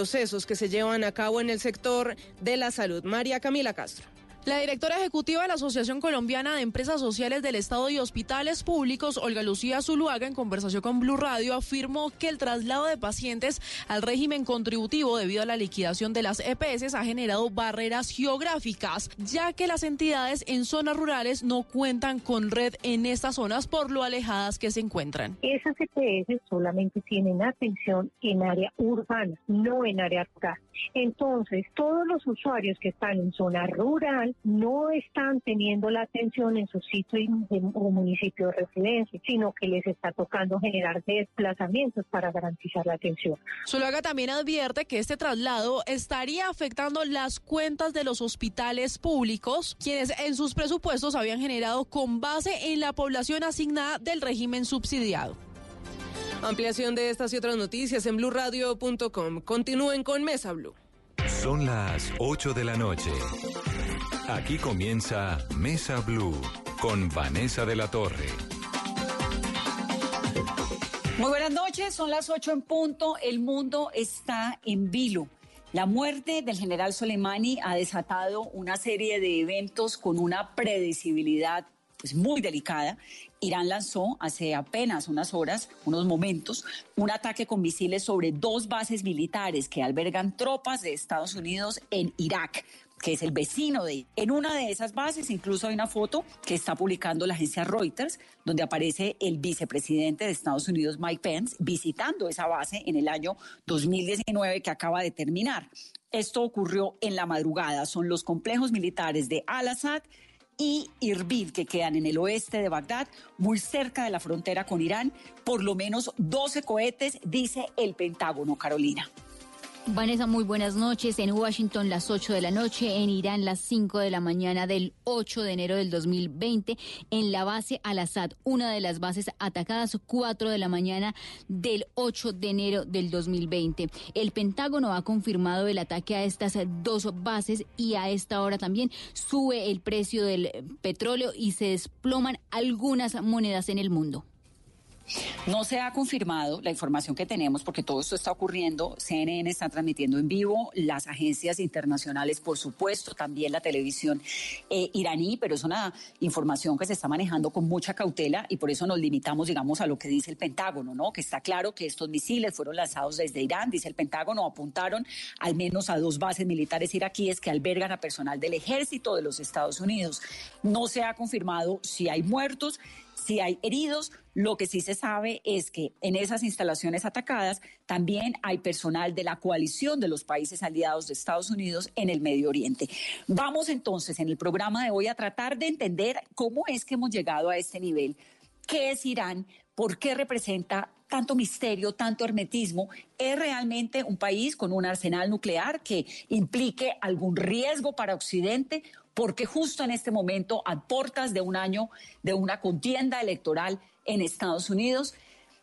Procesos que se llevan a cabo en el sector de la salud. María Camila Castro. La directora ejecutiva de la Asociación Colombiana de Empresas Sociales del Estado y Hospitales Públicos, Olga Lucía Zuluaga, en conversación con Blue Radio, afirmó que el traslado de pacientes al régimen contributivo debido a la liquidación de las EPS ha generado barreras geográficas, ya que las entidades en zonas rurales no cuentan con red en estas zonas por lo alejadas que se encuentran. Esas EPS solamente tienen atención en área urbana, no en área rural. Entonces, todos los usuarios que están en zona rural no están teniendo la atención en su sitio o municipio de residencia, sino que les está tocando generar desplazamientos para garantizar la atención. Zuluaga también advierte que este traslado estaría afectando las cuentas de los hospitales públicos, quienes en sus presupuestos habían generado con base en la población asignada del régimen subsidiado. Ampliación de estas y otras noticias en blurradio.com. Continúen con Mesa Blue. Son las 8 de la noche. Aquí comienza Mesa Blue con Vanessa de la Torre. Muy buenas noches, son las 8 en punto. El mundo está en vilo. La muerte del general Soleimani ha desatado una serie de eventos con una predecibilidad pues, muy delicada. Irán lanzó hace apenas unas horas, unos momentos, un ataque con misiles sobre dos bases militares que albergan tropas de Estados Unidos en Irak que es el vecino de En una de esas bases incluso hay una foto que está publicando la agencia Reuters, donde aparece el vicepresidente de Estados Unidos, Mike Pence, visitando esa base en el año 2019 que acaba de terminar. Esto ocurrió en la madrugada. Son los complejos militares de Al-Assad, y Irbil, que quedan en el oeste de Bagdad, muy cerca de la frontera con Irán. Por lo menos 12 cohetes, dice el Pentágono, Carolina. Vanessa, muy buenas noches. En Washington las 8 de la noche, en Irán las 5 de la mañana del 8 de enero del 2020, en la base Al-Assad, una de las bases atacadas 4 de la mañana del 8 de enero del 2020. El Pentágono ha confirmado el ataque a estas dos bases y a esta hora también sube el precio del petróleo y se desploman algunas monedas en el mundo. No se ha confirmado la información que tenemos porque todo esto está ocurriendo. CNN está transmitiendo en vivo, las agencias internacionales, por supuesto, también la televisión eh, iraní, pero es una información que se está manejando con mucha cautela y por eso nos limitamos, digamos, a lo que dice el Pentágono, ¿no? Que está claro que estos misiles fueron lanzados desde Irán, dice el Pentágono, apuntaron al menos a dos bases militares iraquíes que albergan a personal del ejército de los Estados Unidos. No se ha confirmado si hay muertos si hay heridos, lo que sí se sabe es que en esas instalaciones atacadas también hay personal de la coalición de los países aliados de Estados Unidos en el Medio Oriente. Vamos entonces en el programa de hoy a tratar de entender cómo es que hemos llegado a este nivel. ¿Qué es Irán? ¿Por qué representa tanto misterio, tanto hermetismo? ¿Es realmente un país con un arsenal nuclear que implique algún riesgo para Occidente? porque justo en este momento, a portas de un año de una contienda electoral en Estados Unidos,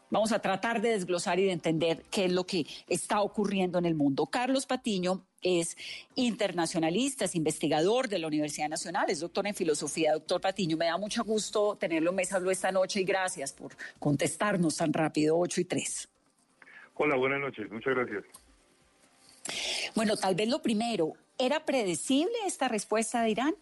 vamos a tratar de desglosar y de entender qué es lo que está ocurriendo en el mundo. Carlos Patiño es internacionalista, es investigador de la Universidad Nacional, es doctor en filosofía. Doctor Patiño, me da mucho gusto tenerlo en Mesa esta noche y gracias por contestarnos tan rápido, 8 y 3. Hola, buenas noches, muchas gracias. Bueno, tal vez lo primero, ¿Era predecible esta respuesta de Irán?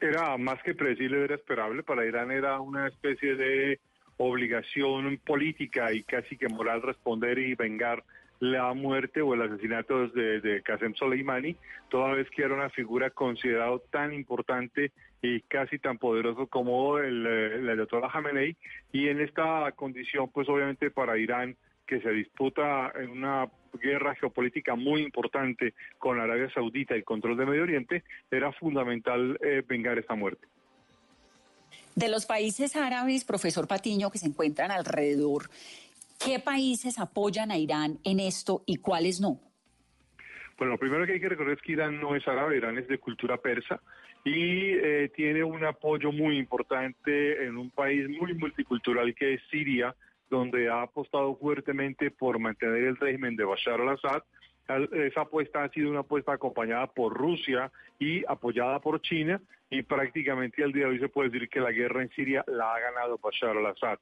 Era más que predecible, era esperable. Para Irán era una especie de obligación política y casi que moral responder y vengar la muerte o el asesinato de, de Qasem Soleimani, toda vez que era una figura considerada tan importante y casi tan poderoso como el, el, doctor Khamenei. Y en esta condición, pues obviamente para Irán que se disputa en una guerra geopolítica muy importante con Arabia Saudita y el control de Medio Oriente, era fundamental eh, vengar esta muerte. De los países árabes, profesor Patiño, que se encuentran alrededor, ¿qué países apoyan a Irán en esto y cuáles no? Bueno, lo primero que hay que recordar es que Irán no es árabe, Irán es de cultura persa y eh, tiene un apoyo muy importante en un país muy multicultural que es Siria, donde ha apostado fuertemente por mantener el régimen de Bashar al-Assad. Esa apuesta ha sido una apuesta acompañada por Rusia y apoyada por China y prácticamente al día de hoy se puede decir que la guerra en Siria la ha ganado Bashar al-Assad.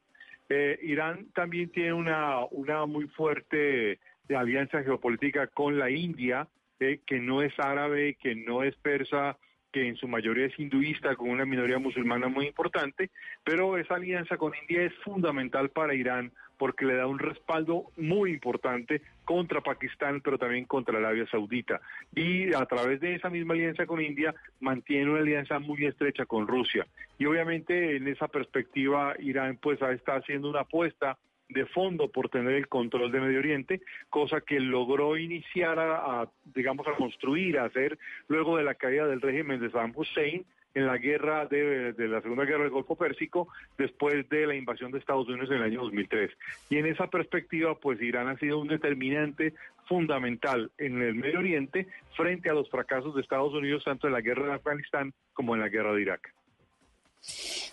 Eh, Irán también tiene una, una muy fuerte alianza geopolítica con la India, eh, que no es árabe, que no es persa, que en su mayoría es hinduista, con una minoría musulmana muy importante, pero esa alianza con India es fundamental para Irán porque le da un respaldo muy importante contra Pakistán, pero también contra Arabia Saudita. Y a través de esa misma alianza con India, mantiene una alianza muy estrecha con Rusia. Y obviamente en esa perspectiva, Irán pues está haciendo una apuesta de fondo por tener el control de Medio Oriente, cosa que logró iniciar a, digamos, a construir, a hacer luego de la caída del régimen de Saddam Hussein en la guerra de, la Segunda Guerra del Golfo Pérsico, después de la invasión de Estados Unidos en el año 2003. Y en esa perspectiva, pues Irán ha sido un determinante fundamental en el Medio Oriente frente a los fracasos de Estados Unidos tanto en la guerra de Afganistán como en la guerra de Irak.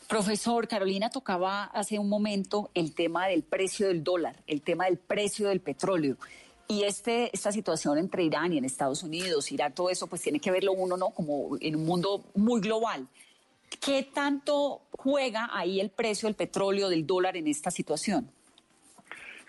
Profesor, Carolina tocaba hace un momento el tema del precio del dólar, el tema del precio del petróleo. Y este, esta situación entre Irán y en Estados Unidos, Irak, todo eso, pues tiene que verlo uno, ¿no? Como en un mundo muy global. ¿Qué tanto juega ahí el precio del petróleo, del dólar en esta situación?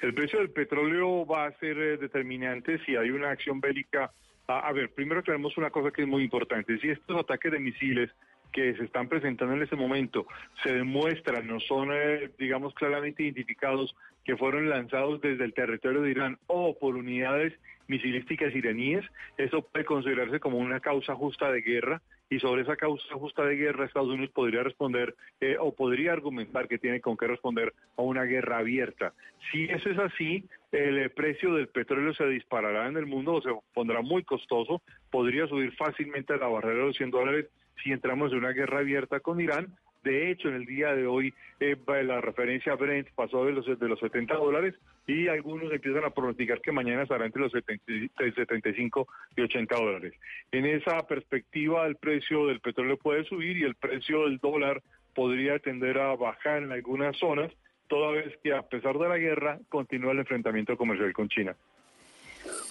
El precio del petróleo va a ser eh, determinante si hay una acción bélica. a ver, primero tenemos una cosa que es muy importante. Si estos ataques de misiles que se están presentando en este momento se demuestran, no son, eh, digamos, claramente identificados que fueron lanzados desde el territorio de Irán o por unidades misilísticas iraníes, eso puede considerarse como una causa justa de guerra y sobre esa causa justa de guerra Estados Unidos podría responder eh, o podría argumentar que tiene con qué responder a una guerra abierta. Si eso es así, el precio del petróleo se disparará en el mundo o se pondrá muy costoso, podría subir fácilmente a la barrera de los 100 dólares si entramos en una guerra abierta con Irán. De hecho, en el día de hoy eh, la referencia Brent pasó de los, de los 70 dólares y algunos empiezan a pronosticar que mañana estará entre los 75 y 80 dólares. En esa perspectiva, el precio del petróleo puede subir y el precio del dólar podría tender a bajar en algunas zonas, toda vez que a pesar de la guerra continúa el enfrentamiento comercial con China.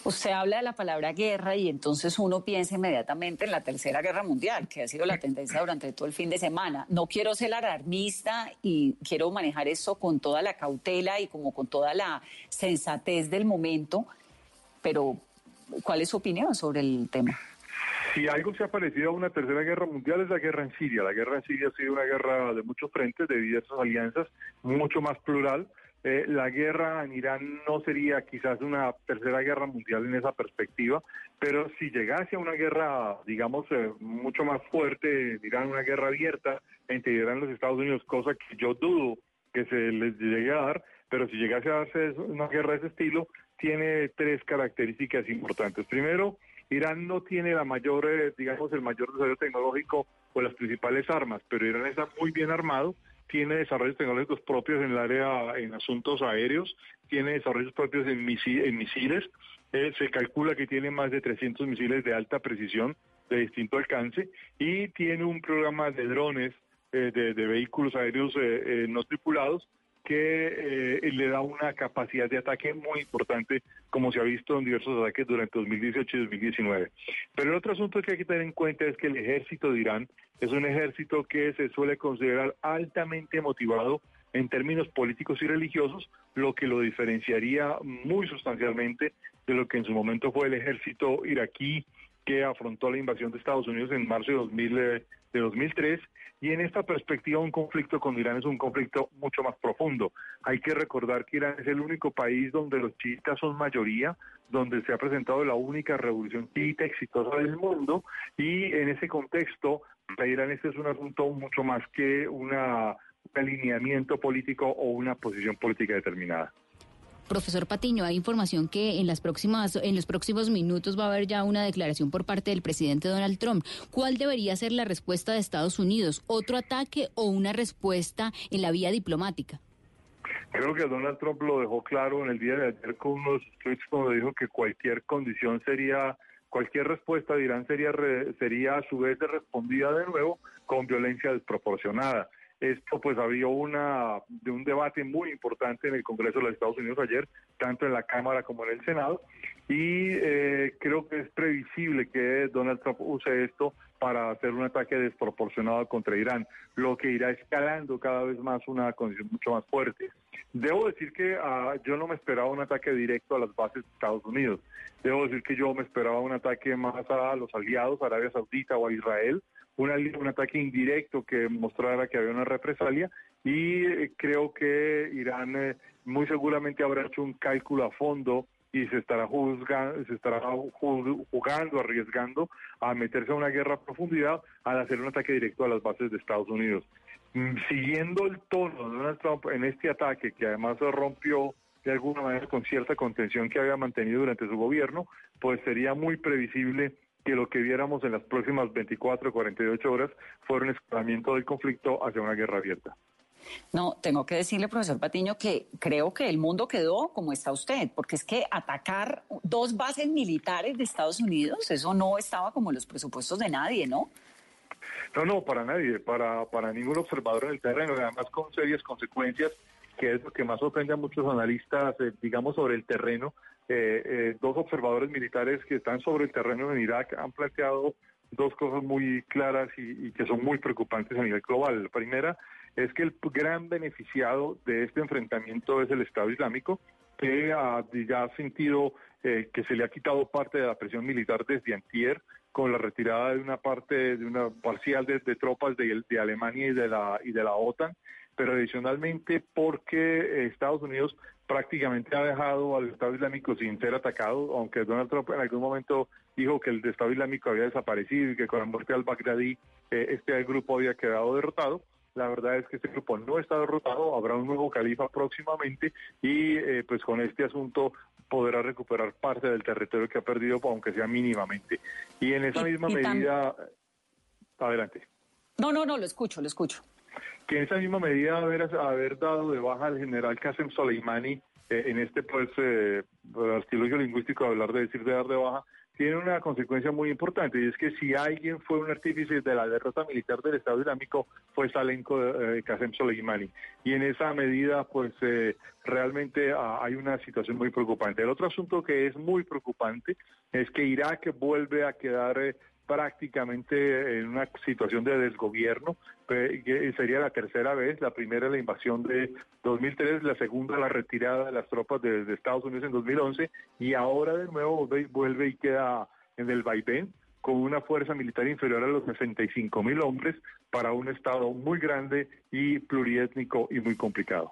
Usted habla de la palabra guerra y entonces uno piensa inmediatamente en la Tercera Guerra Mundial, que ha sido la tendencia durante todo el fin de semana. No quiero ser alarmista y quiero manejar eso con toda la cautela y como con toda la sensatez del momento, pero ¿cuál es su opinión sobre el tema? Si algo se ha parecido a una tercera guerra mundial es la guerra en Siria. La guerra en Siria ha sido una guerra de muchos frentes, de diversas alianzas, mucho más plural eh, la guerra en Irán no sería quizás una tercera guerra mundial en esa perspectiva, pero si llegase a una guerra, digamos, eh, mucho más fuerte, Irán, una guerra abierta entre Irán y los Estados Unidos, cosa que yo dudo que se les llegue a dar, pero si llegase a darse una guerra de ese estilo, tiene tres características importantes. Primero, Irán no tiene la mayor, eh, digamos, el mayor desarrollo tecnológico o las principales armas, pero Irán está muy bien armado tiene desarrollos tecnológicos propios en el área, en asuntos aéreos, tiene desarrollos propios en, misiles, eh, se calcula que tiene más de 300 misiles de alta precisión de distinto alcance y tiene un programa de drones eh, de, vehículos aéreos eh, no tripulados que eh, le da una capacidad de ataque muy importante, como se ha visto en diversos ataques durante 2018 y 2019. Pero el otro asunto que hay que tener en cuenta es que el ejército de Irán es un ejército que se suele considerar altamente motivado en términos políticos y religiosos, lo que lo diferenciaría muy sustancialmente de lo que en su momento fue el ejército iraquí que afrontó la invasión de Estados Unidos en marzo de, 2000, eh, de 2003 y en esta perspectiva un conflicto con Irán es un conflicto mucho más profundo. Hay que recordar que Irán es el único país donde los chiitas son mayoría, donde se ha presentado la única revolución chiita exitosa del mundo y en ese contexto para Irán este es un asunto mucho más que una, un alineamiento político o una posición política determinada. Profesor Patiño, hay información que en las próximas, en los próximos minutos va a haber ya una declaración por parte del presidente Donald Trump. ¿Cuál debería ser la respuesta de Estados Unidos? ¿Otro ataque o una respuesta en la vía diplomática? Creo que Donald Trump lo dejó claro en el día de ayer con unos tweets cuando dijo que cualquier condición sería cualquier respuesta de Irán sería, sería a su vez respondida de nuevo con violencia desproporcionada. Esto pues había una de un debate muy importante en el Congreso de los Estados Unidos ayer, tanto en la Cámara como en el Senado, y eh, creo que es previsible que Donald Trump use esto para hacer un ataque desproporcionado contra Irán, lo que irá escalando cada vez más una condición mucho más fuerte. Debo decir que ah, yo no me esperaba un ataque directo a las bases de Estados Unidos. Debo decir que yo me esperaba un ataque más a los aliados, Arabia Saudita o a Israel, un ataque indirecto que mostrara que había una represalia y eh, creo que Irán eh, muy seguramente habrá hecho un cálculo a fondo y se estará juzgando, se estará jugando, arriesgando a meterse a una guerra a profundidad al hacer un ataque directo a las bases de Estados Unidos. Mm, siguiendo el tono de Donald Trump en este ataque, que además rompió de alguna manera con cierta contención que había mantenido durante su gobierno, pues sería muy previsible que lo que viéramos en las próximas 24 o 48 horas fuera un escalamiento del conflicto hacia una guerra abierta. No, tengo que decirle, profesor Patiño, que creo que el mundo quedó como está usted, porque es que atacar dos bases militares de Estados Unidos, eso no estaba como en los presupuestos de nadie, ¿no? No, no, para nadie, para, para ningún observador en el terreno, además con serias consecuencias, que es lo que más ofende a muchos analistas, eh, digamos, sobre el terreno, eh, eh, dos observadores militares que están sobre el terreno en Irak han planteado dos cosas muy claras y, que son muy preocupantes a nivel global. La primera es que el gran beneficiado de este enfrentamiento es el Estado Islámico, que ya ha sentido eh, que se le ha quitado parte de la presión militar desde antier con la retirada de una parte, de una parcial de, tropas de, Alemania y de la y de la OTAN, pero adicionalmente porque Estados Unidos prácticamente ha dejado al Estado Islámico sin ser atacado, aunque Donald Trump en algún momento dijo que el Estado Islámico había desaparecido y que con la muerte al Baghdadi eh, este grupo había quedado derrotado. La verdad es que este grupo no está derrotado, habrá un nuevo califa próximamente y eh, pues con este asunto podrá recuperar parte del territorio que ha perdido, aunque sea mínimamente. Y en esa misma medida... Adelante. No, no, no, lo escucho, lo escucho que en esa misma medida haber, haber dado de baja al general Qasem Soleimani eh, en este pues eh, artilugio lingüístico de hablar de decir de dar de baja tiene una consecuencia muy importante y es que si alguien fue un artífice de la derrota militar del Estado Islámico fue Salenko eh, Qasem Soleimani y en esa medida pues eh, realmente ah, hay una situación muy preocupante. El otro asunto que es muy preocupante es que Irak vuelve a quedar prácticamente en una situación de desgobierno, que sería la tercera vez, la primera la invasión de 2003, la segunda la retirada de las tropas de, Estados Unidos en 2011 y ahora de nuevo vuelve, y queda en el vaivén con una fuerza militar inferior a los 65 mil hombres para un estado muy grande y pluriétnico y muy complicado.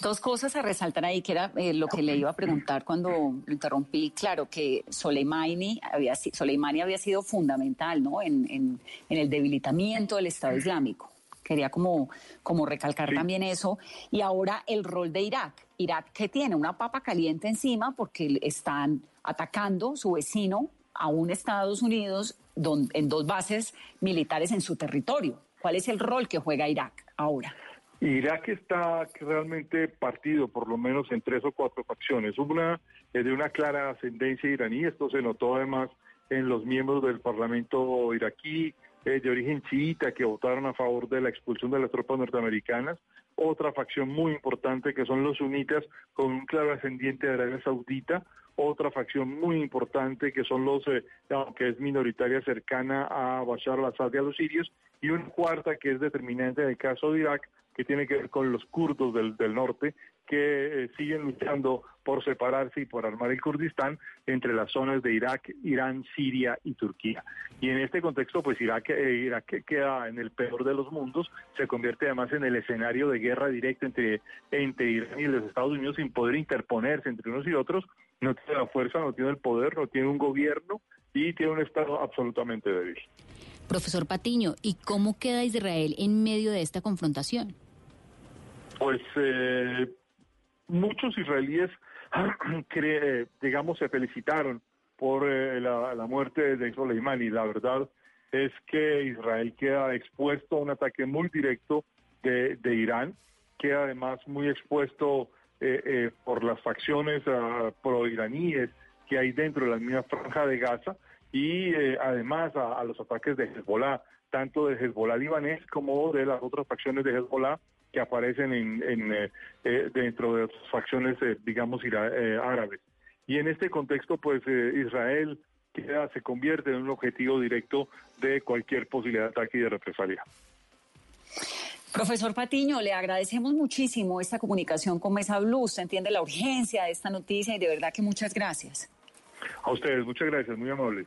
Dos cosas a resaltar ahí, que era eh, lo que le iba a preguntar cuando lo interrumpí. Claro que Soleimani había, Soleimani había sido fundamental ¿no? en, en, el debilitamiento del Estado Islámico. Quería como, como recalcar también eso. Y ahora el rol de Irak. Irak que tiene una papa caliente encima porque están atacando su vecino a un Estados Unidos en dos bases militares en su territorio. ¿Cuál es el rol que juega Irak ahora? Irak está realmente partido, por lo menos en tres o cuatro facciones. Una es de una clara ascendencia iraní, esto se notó además en los miembros del Parlamento iraquí eh, de origen chiita que votaron a favor de la expulsión de las tropas norteamericanas. Otra facción muy importante que son los sunitas con un claro ascendiente de Arabia Saudita. Otra facción muy importante que son los, eh, que es minoritaria cercana a Bashar al-Assad y a los sirios. Y una cuarta que es determinante en el caso de Irak, que tiene que ver con los kurdos del, del norte, que eh, siguen luchando por separarse y por armar el Kurdistán entre las zonas de Irak, Irán, Siria y Turquía. Y en este contexto, pues Irak, eh, Irak queda en el peor de los mundos, se convierte además en el escenario de guerra directa entre, entre Irán y los Estados Unidos sin poder interponerse entre unos y otros, no tiene la fuerza, no tiene el poder, no tiene un gobierno y tiene un Estado absolutamente débil. Profesor Patiño, ¿y cómo queda Israel en medio de esta confrontación? Pues eh, muchos israelíes, digamos, se felicitaron por eh, la, muerte de Soleimani. La verdad es que Israel queda expuesto a un ataque muy directo de, Irán, queda además muy expuesto eh, por las facciones uh, pro-iraníes que hay dentro de la misma franja de Gaza y eh, además a, los ataques de Hezbollah, tanto de Hezbollah libanés como de las otras facciones de Hezbollah que aparecen en, eh, eh, dentro de las facciones, digamos, árabes. Y en este contexto, pues Israel se convierte en un objetivo directo de cualquier posibilidad de ataque y de represalia. Profesor Patiño, le agradecemos muchísimo esta comunicación con Mesa Blue. Usted entiende la urgencia de esta noticia y de verdad que muchas gracias. A ustedes, muchas gracias, muy amable.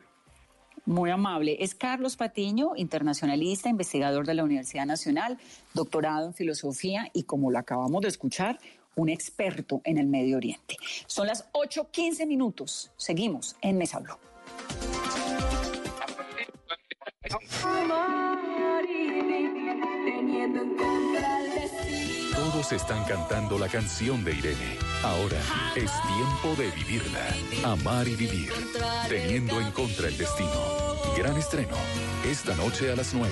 Muy amable. Es Carlos Patiño, internacionalista, investigador de la Universidad Nacional, doctorado en filosofía y, como lo acabamos de escuchar, un experto en el Medio Oriente. Son las 8.15 minutos. Seguimos en Mesa Blue. Todos están cantando la canción de Irene. Ahora es tiempo de vivirla. Amar y vivir. Teniendo en contra el destino. Gran estreno. Esta noche a las 9.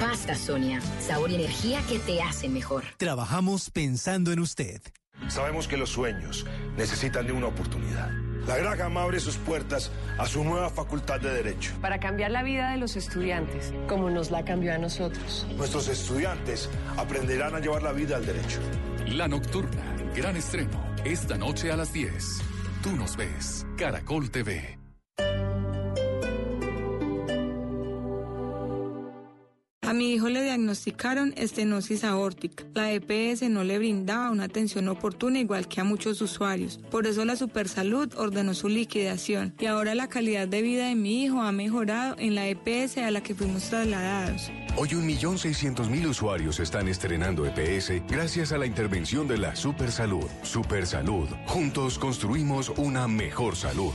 Pasta Sonia. Sabor y energía que te hacen mejor. Trabajamos pensando en usted. Sabemos que los sueños necesitan de una oportunidad. La Graham abre sus puertas a su nueva facultad de Derecho. Para cambiar la vida de los estudiantes, como nos la cambió a nosotros. Nuestros estudiantes aprenderán a llevar la vida al derecho. La Nocturna Gran estreno, esta noche a las 10. Tú nos ves, Caracol TV. A mi hijo le diagnosticaron estenosis aórtica. La EPS no le brindaba una atención oportuna igual que a muchos usuarios. Por eso la Supersalud ordenó su liquidación y ahora la calidad de vida de mi hijo ha mejorado en la EPS a la que fuimos trasladados. Hoy un millón seiscientos mil usuarios están estrenando EPS gracias a la intervención de la Supersalud. Supersalud. Juntos construimos una mejor salud.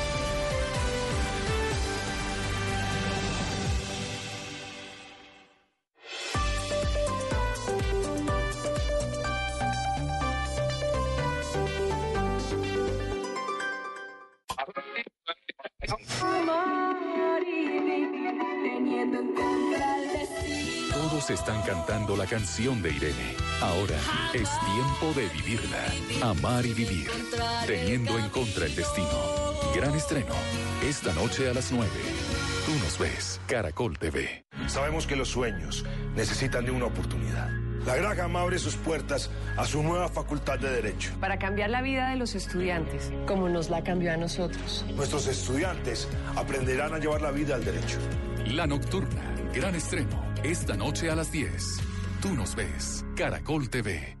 canción de Irene. Ahora es tiempo de vivirla. Amar y vivir. Teniendo en contra el destino. Gran estreno. Esta noche a las 9. Tú nos ves. Caracol TV. Sabemos que los sueños necesitan de una oportunidad. La Graham abre sus puertas a su nueva facultad de Derecho. Para cambiar la vida de los estudiantes, como nos la cambió a nosotros. Nuestros estudiantes aprenderán a llevar la vida al derecho. La Nocturna. Gran estreno esta noche a las 10. Tú nos ves. Caracol TV.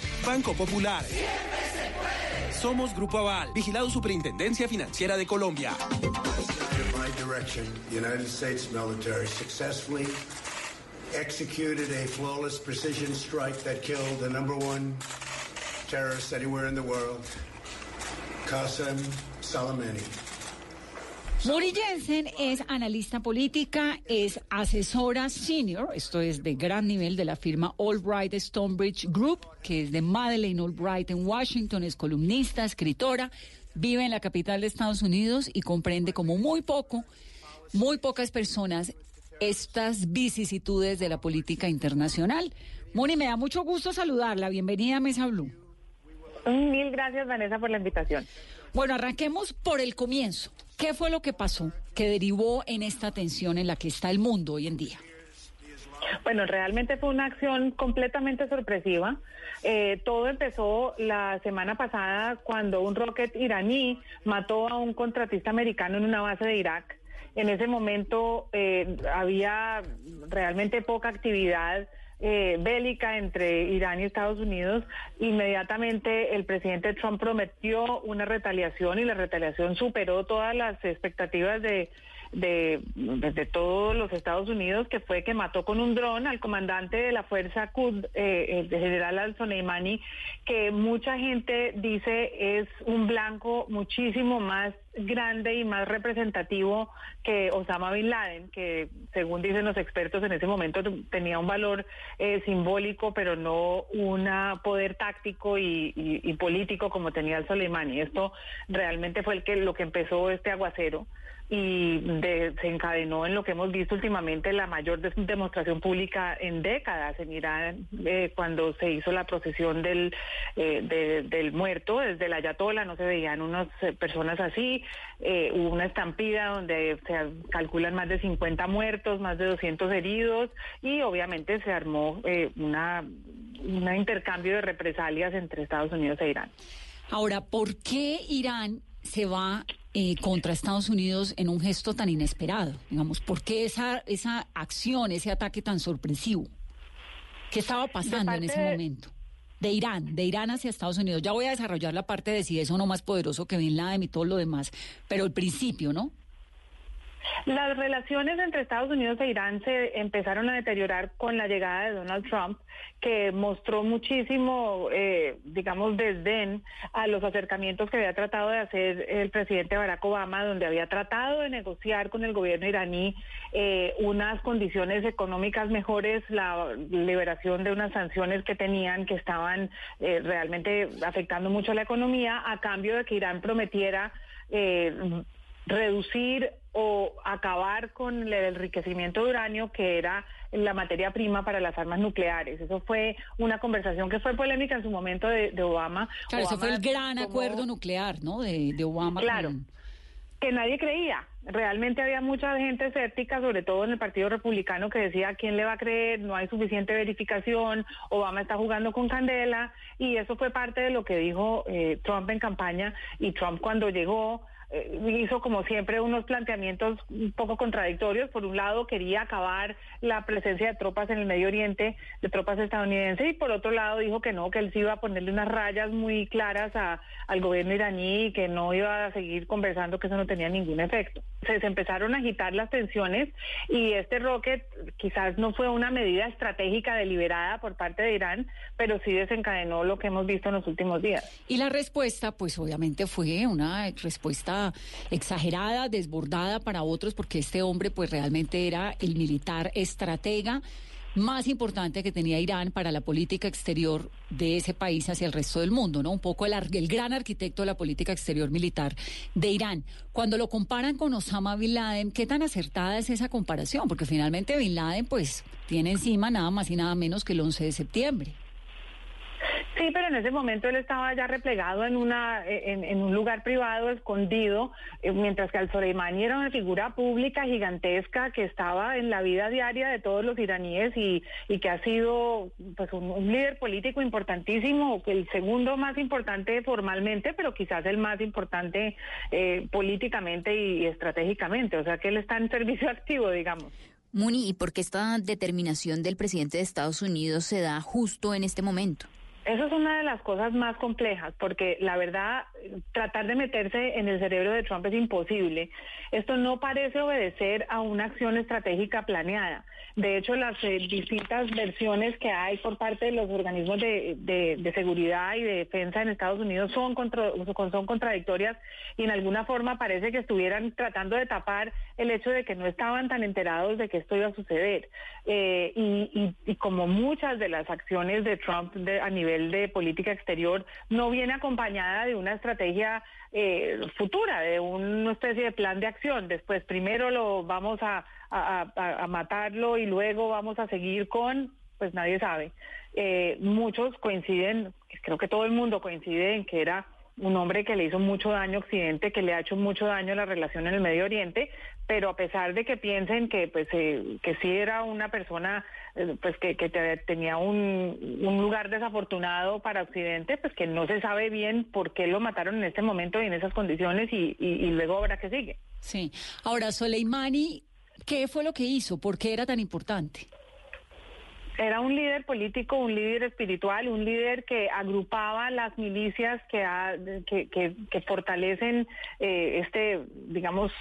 Banco Popular. Somos Grupo Aval, vigilado Superintendencia Financiera de Colombia. my direction, the United States military successfully executed a flawless precision strike that killed the number one terrorist anywhere in the world, Qasem Soleimani. Muri Jensen es analista política, es asesora senior, esto es de gran nivel de la firma Albright Stonebridge Group, que es de Madeleine Albright en Washington, es columnista, escritora, vive en la capital de Estados Unidos y comprende como muy poco, muy pocas personas estas vicisitudes de la política internacional. Moni, me da mucho gusto saludarla. Bienvenida a Mesa Blue. Mil gracias, Vanessa, por la invitación. Bueno, arranquemos por el comienzo. ¿Qué fue lo que pasó que derivó en esta tensión en la que está el mundo hoy en día? Bueno, realmente fue una acción completamente sorpresiva. Eh, todo empezó la semana pasada cuando un rocket iraní mató a un contratista americano en una base de Irak. En ese momento eh, había realmente poca actividad eh, bélica entre Irán y Estados Unidos, inmediatamente el presidente Trump prometió una retaliación y la retaliación superó todas las expectativas de de, todos los Estados Unidos, que fue que mató con un dron al comandante de la Fuerza Qud, eh, el general al-Soleimani, que mucha gente dice es un blanco muchísimo más grande y más representativo que Osama Bin Laden, que según dicen los expertos en ese momento tenía un valor eh, simbólico, pero no un poder táctico y, y, político como tenía el Soleimani. Esto realmente fue el que lo que empezó este aguacero y desencadenó en lo que hemos visto últimamente la mayor demostración pública en décadas. En Irán eh, cuando se hizo la procesión del, eh, del muerto desde la Ayatola no se veían unas eh, personas así hubo una estampida donde se calculan más de 50 muertos más de 200 heridos y obviamente se armó una un intercambio de represalias entre Estados Unidos e Irán. Ahora ¿por qué Irán se va eh, contra Estados Unidos en un gesto tan inesperado? Digamos, ¿por qué esa, esa acción, ese ataque tan sorpresivo? ¿Qué estaba pasando en ese momento? De Irán, de Irán hacia Estados Unidos. Ya voy a desarrollar la parte de si es o no más poderoso que Bin Laden y todo lo demás, pero el principio, ¿no? Las relaciones entre Estados Unidos e Irán se empezaron a deteriorar con la llegada de Donald Trump, que mostró muchísimo, eh, digamos, desdén a los acercamientos que había tratado de hacer el presidente Barack Obama, donde había tratado de negociar con el gobierno iraní eh, unas condiciones económicas mejores, la liberación de unas sanciones que tenían que estaban eh, realmente afectando mucho a la economía, a cambio de que Irán prometiera reducir o acabar con el enriquecimiento de uranio que era la materia prima para las armas nucleares. Eso fue una conversación que fue polémica en su momento de, Obama. Claro, ese fue el gran acuerdo nuclear, ¿no? De, Obama. Claro. Que nadie creía. Realmente había mucha gente escéptica, sobre todo en el Partido Republicano, que decía quién le va a creer, no hay suficiente verificación, Obama está jugando con candela, y eso fue parte de lo que dijo eh, Trump en campaña, y Trump cuando llegó hizo como siempre unos planteamientos un poco contradictorios. Por un lado quería acabar la presencia de tropas en el Medio Oriente, de tropas estadounidenses, y por otro lado dijo que no, que él sí iba a ponerle unas rayas muy claras al gobierno iraní y que no iba a seguir conversando, que eso no tenía ningún efecto. Se, se empezaron a agitar las tensiones y este rocket quizás no fue una medida estratégica deliberada por parte de Irán, pero sí desencadenó lo que hemos visto en los últimos días. Y la respuesta, pues obviamente fue una respuesta exagerada, desbordada para otros, porque este hombre pues realmente era el militar estratega más importante que tenía Irán para la política exterior de ese país hacia el resto del mundo, ¿no? Un poco el, el, gran arquitecto de la política exterior militar de Irán. Cuando lo comparan con Osama Bin Laden, ¿qué tan acertada es esa comparación? Porque finalmente Bin Laden, pues, tiene encima nada más y nada menos que el 11 de septiembre. Sí, pero en ese momento él estaba ya replegado en una en, un lugar privado, escondido, eh, mientras que al-Soleimani era una figura pública gigantesca que estaba en la vida diaria de todos los iraníes y, que ha sido pues un, líder político importantísimo, el segundo más importante formalmente, pero quizás el más importante eh, políticamente y, y estratégicamente. O sea que él está en servicio activo, digamos. Muni, ¿y por qué esta determinación del presidente de Estados Unidos se da justo en este momento? Eso es una de las cosas más complejas, porque la verdad, tratar de meterse en el cerebro de Trump es imposible. Esto no parece obedecer a una acción estratégica planeada. De hecho, las eh, distintas versiones que hay por parte de los organismos de, seguridad y de defensa en Estados Unidos son, son contradictorias y en alguna forma parece que estuvieran tratando de tapar el hecho de que no estaban tan enterados de que esto iba a suceder. Eh, y, como muchas de las acciones de Trump a nivel de política exterior no viene acompañada de una estrategia eh, futura, de una especie de plan de acción. Después, primero lo vamos a matarlo y luego vamos a seguir con, pues nadie sabe. Eh, muchos coinciden, creo que todo el mundo coincide en que era un hombre que le hizo mucho daño a Occidente, que le ha hecho mucho daño a la relación en el Medio Oriente, pero a pesar de que piensen que pues eh, que sí era una persona eh, pues que, tenía un, lugar desafortunado para Occidente, pues que no se sabe bien por qué lo mataron en este momento y en esas condiciones y, y luego habrá que sigue. Sí. Ahora, Soleimani, ¿qué fue lo que hizo? ¿Por qué era tan importante? Era un líder político, un líder espiritual, un líder que agrupaba las milicias que, que, fortalecen eh, este, digamos,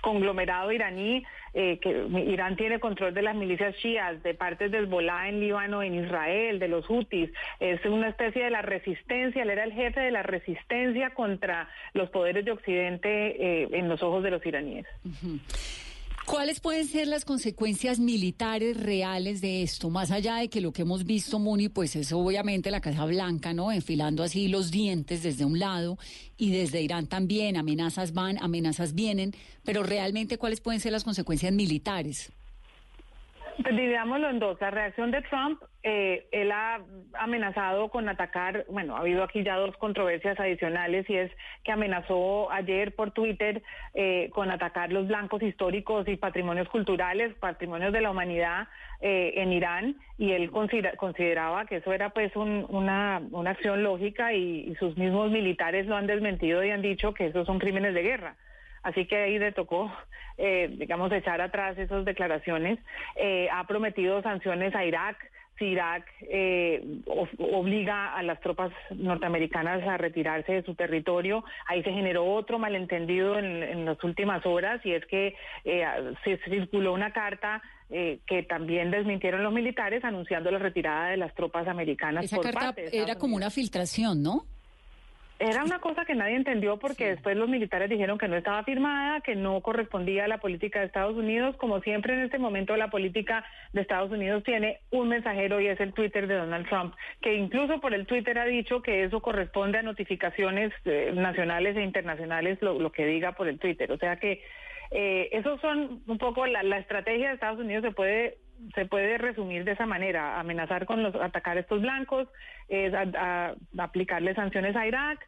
conglomerado iraní, eh, que Irán tiene control de las milicias chias, de partes del Hezbollah en Líbano, en Israel, de los hutis. Es una especie de la resistencia, él era el jefe de la resistencia contra los poderes de Occidente eh, en los ojos de los iraníes. ¿Cuáles pueden ser las consecuencias militares reales de esto? Más allá de que lo que hemos visto, Muni, pues es obviamente la Casa Blanca, ¿no? Enfilando así los dientes desde un lado y desde Irán también, amenazas van, amenazas vienen, pero realmente cuáles pueden ser las consecuencias militares? Pues dividámoslo en dos. La reacción de Trump, eh, él ha amenazado con atacar, bueno, ha habido aquí ya dos controversias adicionales y es que amenazó ayer por Twitter eh, con atacar los blancos históricos y patrimonios culturales, patrimonios de la humanidad eh, en Irán y él consideraba que eso era pues una, una acción lógica y sus mismos militares lo han desmentido y han dicho que esos son crímenes de guerra. Así que ahí le tocó, eh, digamos, echar atrás esas declaraciones. Eh, ha prometido sanciones a Irak si Irak eh, obliga a las tropas norteamericanas a retirarse de su territorio. Ahí se generó otro malentendido en, las últimas horas y es que se circuló una carta que también desmintieron los militares anunciando la retirada de las tropas americanas. Esa carta era como una filtración, ¿no? Era una cosa que nadie entendió porque después los militares dijeron que no estaba firmada, que no correspondía a la política de Estados Unidos. Como siempre en este momento la política de Estados Unidos tiene un mensajero y es el Twitter de Donald Trump, que incluso por el Twitter ha dicho que eso corresponde a notificaciones eh, nacionales e internacionales, lo, que diga por el Twitter. O sea que eh, esos son un poco la, estrategia de Estados Unidos se puede se puede resumir de esa manera, amenazar con los atacar a estos blancos, es aplicarle sanciones a Irak,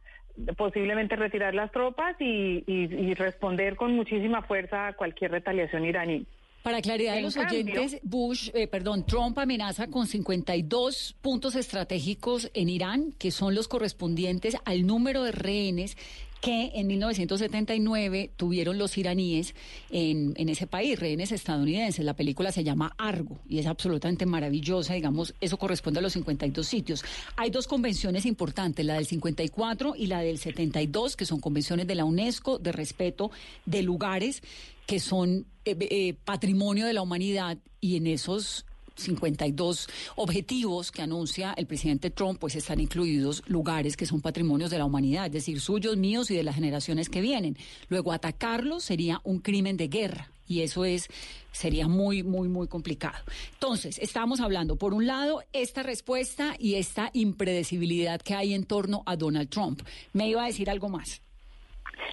posiblemente retirar las tropas y, responder con muchísima fuerza a cualquier retaliación iraní. Para claridad de los oyentes, Bush, eh, perdón, Trump amenaza con 52 puntos estratégicos en Irán, que son los correspondientes al número de rehenes que en 1979 tuvieron los iraníes en, en, ese país, rehenes estadounidenses. La película se llama Argo y es absolutamente maravillosa, digamos, eso corresponde a los 52 sitios. Hay dos convenciones importantes, la del 54 y la del 72, que son convenciones de la UNESCO de respeto de lugares que son eh, eh, patrimonio de la humanidad y en esos 52 objetivos que anuncia el presidente Trump, pues están incluidos lugares que son patrimonios de la humanidad, es decir, suyos, míos y de las generaciones que vienen. Luego, atacarlos sería un crimen de guerra y eso es sería muy muy muy complicado. Entonces, estamos hablando por un lado esta respuesta y esta impredecibilidad que hay en torno a Donald Trump. Me iba a decir algo más.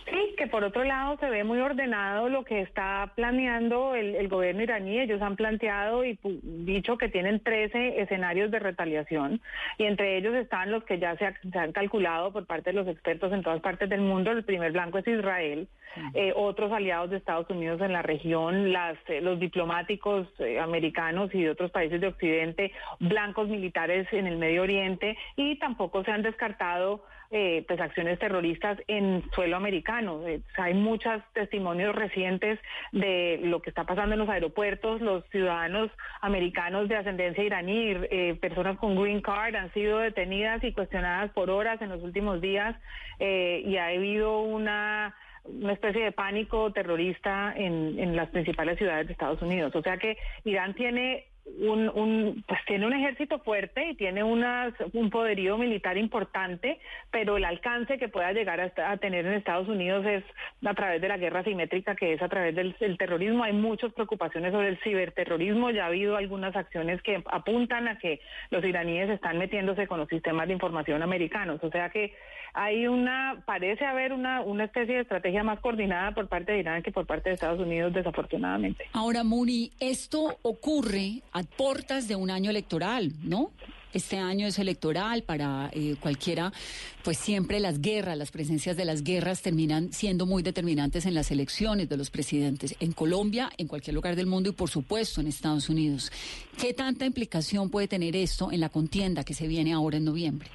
Sí, que por otro lado se ve muy ordenado lo que está planeando el, gobierno iraní. Ellos han planteado y dicho que tienen 13 escenarios de retaliación y entre ellos están los que ya se, han calculado por parte de los expertos en todas partes del mundo. El primer blanco es Israel, eh, otros aliados de Estados Unidos en la región, las, eh, los diplomáticos eh, americanos y de otros países de Occidente, blancos militares en el Medio Oriente y tampoco se han descartado eh, pues acciones terroristas en suelo americano. Eh, hay muchos testimonios recientes de lo que está pasando en los aeropuertos. Los ciudadanos americanos de ascendencia iraní, eh, personas con green card, han sido detenidas y cuestionadas por horas en los últimos días y ha habido una una especie de pánico terrorista en, en las principales ciudades de Estados Unidos. O sea que Irán tiene un, un, pues tiene un ejército fuerte y tiene unas, un poderío militar importante, pero el alcance que pueda llegar a, a, tener en Estados Unidos es a través de la guerra simétrica, que es a través del, terrorismo. Hay muchas preocupaciones sobre el ciberterrorismo. Ya ha habido algunas acciones que apuntan a que los iraníes están metiéndose con los sistemas de información americanos. O sea que hay una, parece haber una, una especie de estrategia más coordinada por parte de Irán que por parte de Estados Unidos, desafortunadamente. Ahora, Muni, esto ocurre puertas de un año electoral, ¿no? Este año es electoral para eh, cualquiera, pues siempre las guerras, las presencias de las guerras terminan siendo muy determinantes en las elecciones de los presidentes, en Colombia, en cualquier lugar del mundo y por supuesto en Estados Unidos. ¿Qué tanta implicación puede tener esto en la contienda que se viene ahora en noviembre?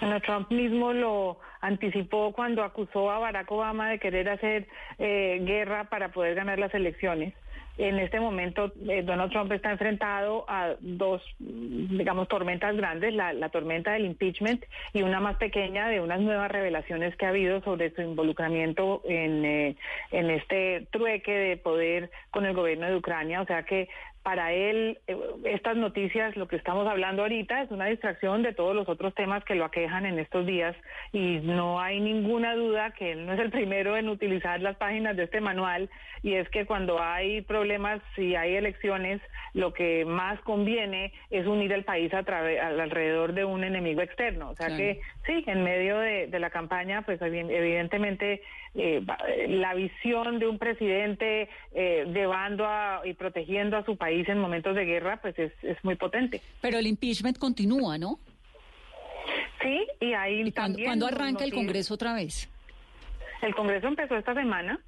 Bueno, Trump mismo lo anticipó cuando acusó a Barack Obama de querer hacer eh, guerra para poder ganar las elecciones. En este momento, eh, Donald Trump está enfrentado a dos, digamos, tormentas grandes, la, la, tormenta del impeachment y una más pequeña de unas nuevas revelaciones que ha habido sobre su involucramiento en, eh, en este trueque de poder con el gobierno de Ucrania. O sea que para él eh, estas noticias, lo que estamos hablando ahorita, es una distracción de todos los otros temas que lo aquejan en estos días y no hay ninguna duda que él no es el primero en utilizar las páginas de este manual y es que cuando hay problemas y hay elecciones, lo que más conviene es unir el país a alrededor de un enemigo externo. O sea que sí, en medio de, de, la campaña, pues evidentemente eh, la visión de un presidente eh, llevando a, y protegiendo a su país en momentos de guerra, pues es, es muy potente. Pero el impeachment continúa, ¿no? Sí, y ahí ¿Y cuando, también... ¿Cuándo arranca el Congreso otra vez? El Congreso empezó esta semana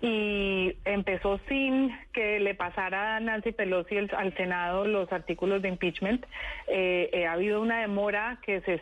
y empezó sin que le pasara a Nancy Pelosi el, al Senado los artículos de impeachment. Eh, eh, ha habido una demora que se,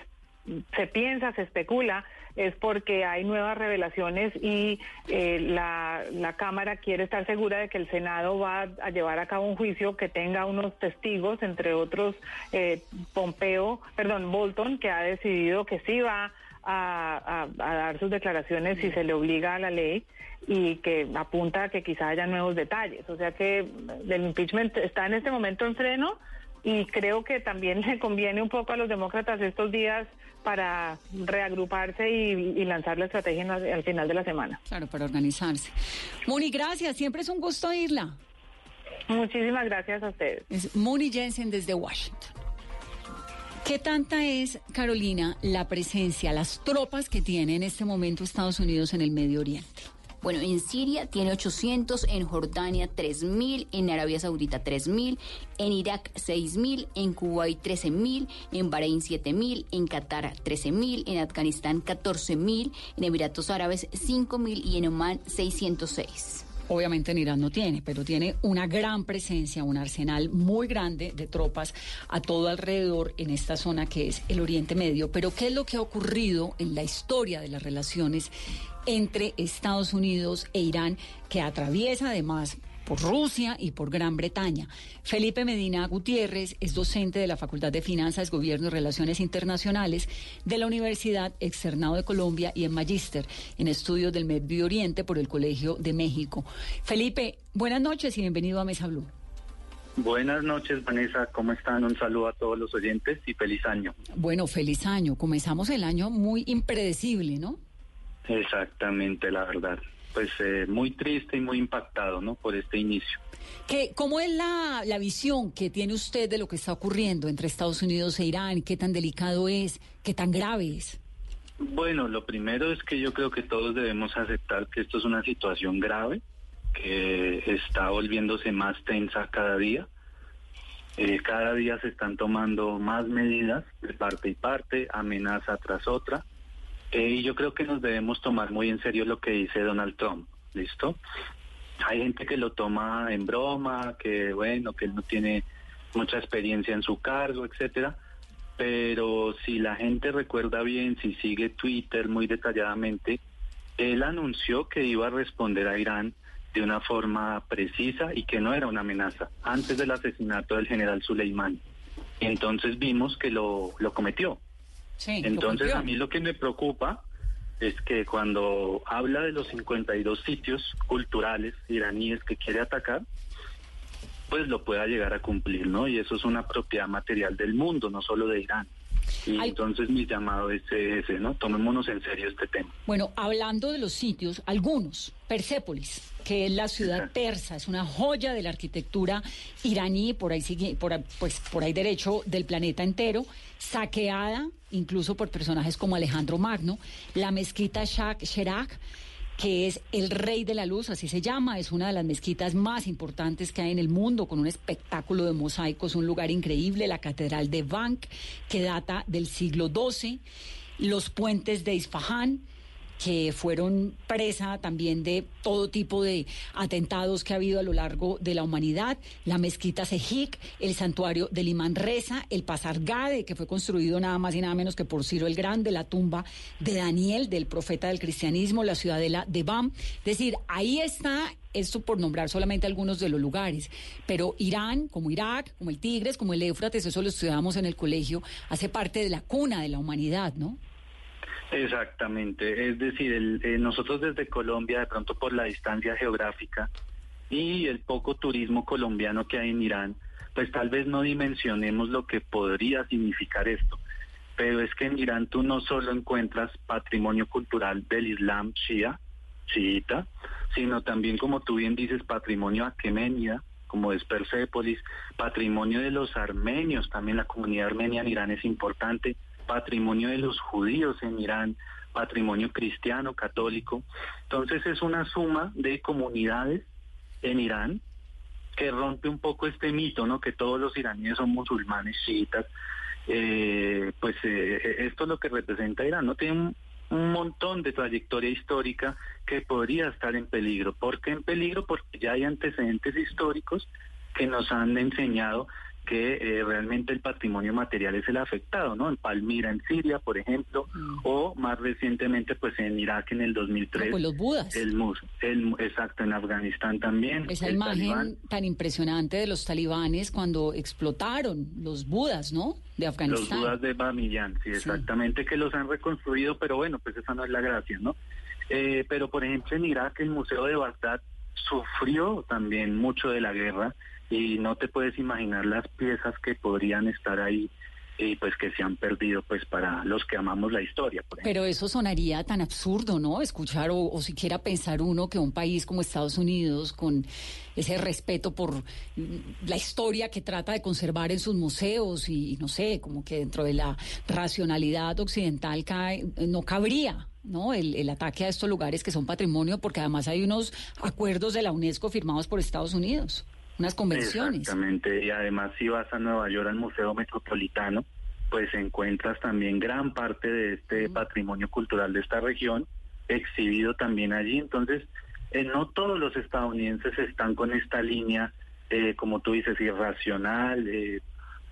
se piensa, se especula, es porque hay nuevas revelaciones y eh, la, la, Cámara quiere estar segura de que el Senado va a llevar a cabo un juicio que tenga unos testigos, entre otros eh, Pompeo, perdón, Bolton, que ha decidido que sí va a, a, dar sus declaraciones si se le obliga a la ley y que apunta a que quizá haya nuevos detalles. O sea que el impeachment está en este momento en freno y creo que también le conviene un poco a los demócratas estos días para reagruparse y, y lanzar la estrategia la, al final de la semana. Claro, para organizarse. Muni, gracias. Siempre es un gusto oírla. Muchísimas gracias a ustedes. Es Muni Jensen desde Washington. ¿Qué tanta es, Carolina, la presencia, las tropas que tiene en este momento Estados Unidos en el Medio Oriente? Bueno, en Siria tiene 800, en Jordania 3.000, en Arabia Saudita 3.000, en Irak 6.000, en Kuwait 13.000, en Bahrein 7.000, en Qatar 13.000, en Afganistán 14.000, en Emiratos Árabes 5.000 y en Oman 606. Obviamente en Irán no tiene, pero tiene una gran presencia, un arsenal muy grande de tropas a todo alrededor en esta zona que es el Oriente Medio. Pero ¿qué es lo que ha ocurrido en la historia de las relaciones entre Estados Unidos e Irán, que atraviesa además por Rusia y por Gran Bretaña. Felipe Medina Gutiérrez es docente de la Facultad de Finanzas, Gobierno y Relaciones Internacionales de la Universidad Externado de Colombia y en Magíster en Estudios del Medio Oriente por el Colegio de México. Felipe, buenas noches y bienvenido a Mesa Blue. Buenas noches, Vanessa. ¿Cómo están? Un saludo a todos los oyentes y feliz año. Bueno, feliz año. Comenzamos el año muy impredecible, ¿no? Exactamente, la verdad. Pues eh, muy triste y muy impactado, ¿no? Por este inicio. ¿Qué, ¿Cómo es la, la visión que tiene usted de lo que está ocurriendo entre Estados Unidos e Irán? ¿Qué tan delicado es? ¿Qué tan grave es? Bueno, lo primero es que yo creo que todos debemos aceptar que esto es una situación grave, que está volviéndose más tensa cada día. Eh, cada día se están tomando más medidas de parte y parte, amenaza tras otra. Eh, y yo creo que nos debemos tomar muy en serio lo que dice Donald Trump, ¿listo? Hay gente que lo toma en broma, que bueno, que no tiene mucha experiencia en su cargo, etcétera. Pero si la gente recuerda bien, si sigue Twitter muy detalladamente, él anunció que iba a responder a Irán de una forma precisa y que no era una amenaza antes del asesinato del general Suleimán. Entonces vimos que lo, lo cometió. Sí, Entonces a mí lo que me preocupa es que cuando habla de los 52 sitios culturales iraníes que quiere atacar, pues lo pueda llegar a cumplir, ¿no? Y eso es una propiedad material del mundo, no solo de Irán. Y entonces mi llamado es ese, ¿no? Tomémonos en serio este tema. Bueno, hablando de los sitios, algunos, Persépolis, que es la ciudad persa, es una joya de la arquitectura iraní, por ahí sigue, por, pues por ahí derecho del planeta entero, saqueada incluso por personajes como Alejandro Magno, la mezquita Shak Sherak, que es el Rey de la Luz, así se llama, es una de las mezquitas más importantes que hay en el mundo, con un espectáculo de mosaicos, un lugar increíble, la Catedral de Bank, que data del siglo XII, los puentes de Isfahán, que fueron presa también de todo tipo de atentados que ha habido a lo largo de la humanidad, la mezquita Sejik, el santuario del imán Reza, el Pasar Gade, que fue construido nada más y nada menos que por Ciro el Grande, la tumba de Daniel, del profeta del cristianismo, la ciudadela de Bam. Es decir, ahí está esto por nombrar solamente algunos de los lugares, pero Irán, como Irak, como el Tigres, como el Éufrates, eso lo estudiamos en el colegio, hace parte de la cuna de la humanidad, ¿no? Exactamente, es decir, eh, nosotros desde Colombia, de pronto por la distancia geográfica y el poco turismo colombiano que hay en Irán, pues tal vez no dimensionemos lo que podría significar esto. Pero es que en Irán tú no solo encuentras patrimonio cultural del Islam shia, chiita, sino también, como tú bien dices, patrimonio aqueménida, como es Persépolis, patrimonio de los armenios, también la comunidad armenia en Irán es importante, patrimonio de los judíos en Irán, patrimonio cristiano, católico. Entonces es una suma de comunidades en Irán que rompe un poco este mito, ¿no? Que todos los iraníes son musulmanes chiitas. Eh, pues eh, esto es lo que representa Irán, ¿no? Tiene un, un, montón de trayectoria histórica que podría estar en peligro. ¿Por qué en peligro? Porque ya hay antecedentes históricos que nos han enseñado que eh, realmente el patrimonio material es el afectado, ¿no? En Palmira, en Siria, por ejemplo, mm. o más recientemente, pues en Irak en el 2003. pues los budas. El, el, exacto, en Afganistán también. Esa imagen tan impresionante de los talibanes cuando explotaron los budas, ¿no? De Afganistán. Los budas de Bamiyan, sí, exactamente, que los han reconstruido, pero bueno, pues esa no es la gracia, ¿no? Eh, pero por ejemplo en Irak el Museo de Bagdad sufrió también mucho de la guerra y no te puedes imaginar las piezas que podrían estar ahí y pues que se han perdido pues para los que amamos la historia. Pero eso sonaría tan absurdo, ¿no? Escuchar o, siquiera pensar uno que un país como Estados Unidos, con ese respeto por la historia que trata de conservar en sus museos y, no sé, como que dentro de la racionalidad occidental cae, no cabría. ¿no? El ataque a estos lugares que son patrimonio, porque además hay unos acuerdos de la UNESCO firmados por Estados Unidos unas convenciones. Exactamente, y además si vas a Nueva York al Museo Metropolitano, pues encuentras también gran parte de este patrimonio cultural de esta región exhibido también allí. Entonces, eh, no todos los estadounidenses están con esta línea, eh, como tú dices, irracional, eh,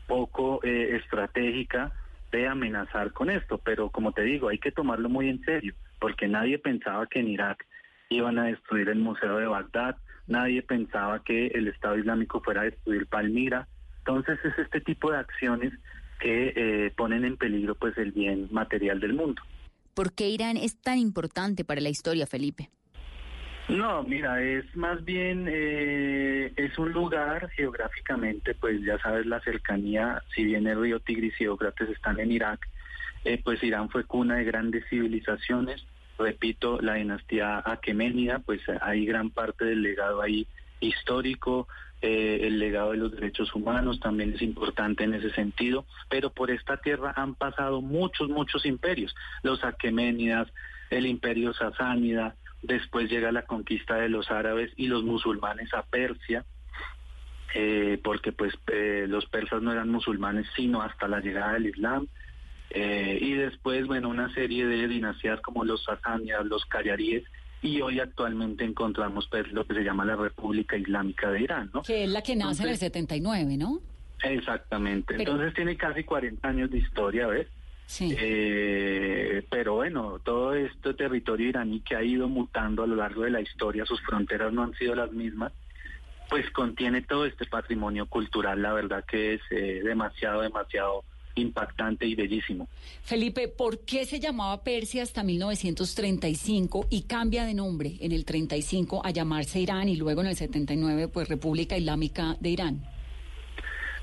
poco estratégica de amenazar con esto. Pero como te digo, hay que tomarlo muy en serio, porque nadie pensaba que en Irak iban a destruir el Museo de Bagdad, nadie pensaba que el Estado Islámico fuera a destruir Palmira. Entonces es este tipo de acciones que eh, ponen en peligro pues el bien material del mundo. ¿Por qué Irán es tan importante para la historia, Felipe? No, mira, es más bien, eh, es un lugar geográficamente, pues ya sabes la cercanía, si bien el río Tigris y Éufrates están en Irak, eh, pues Irán fue cuna de grandes civilizaciones, repito, la dinastía aqueménida, pues hay gran parte del legado ahí histórico, eh, el legado de los derechos humanos también es importante en ese sentido, pero por esta tierra han pasado muchos, muchos imperios, los aqueménidas, el imperio sasánida, después llega la conquista de los árabes y los musulmanes a Persia, eh, porque pues eh, los persas no eran musulmanes sino hasta la llegada del Islam, eh, y después, bueno, una serie de dinastías como los sasánidas, los cayaríes, y hoy actualmente encontramos pues, lo que se llama la República Islámica de Irán, ¿no? Que es la que nace en el 79, ¿no? Exactamente. Entonces tiene casi 40 años de historia, ¿ves? Sí. Eh, pero bueno, todo este territorio iraní que ha ido mutando a lo largo de la historia, sus fronteras no han sido las mismas, pues contiene todo este patrimonio cultural, la verdad que es eh, demasiado, demasiado impactante y bellísimo. Felipe, ¿por qué se llamaba Persia hasta 1935 y cambia de nombre en el 35 a llamarse Irán y luego en el 79 pues República Islámica de Irán?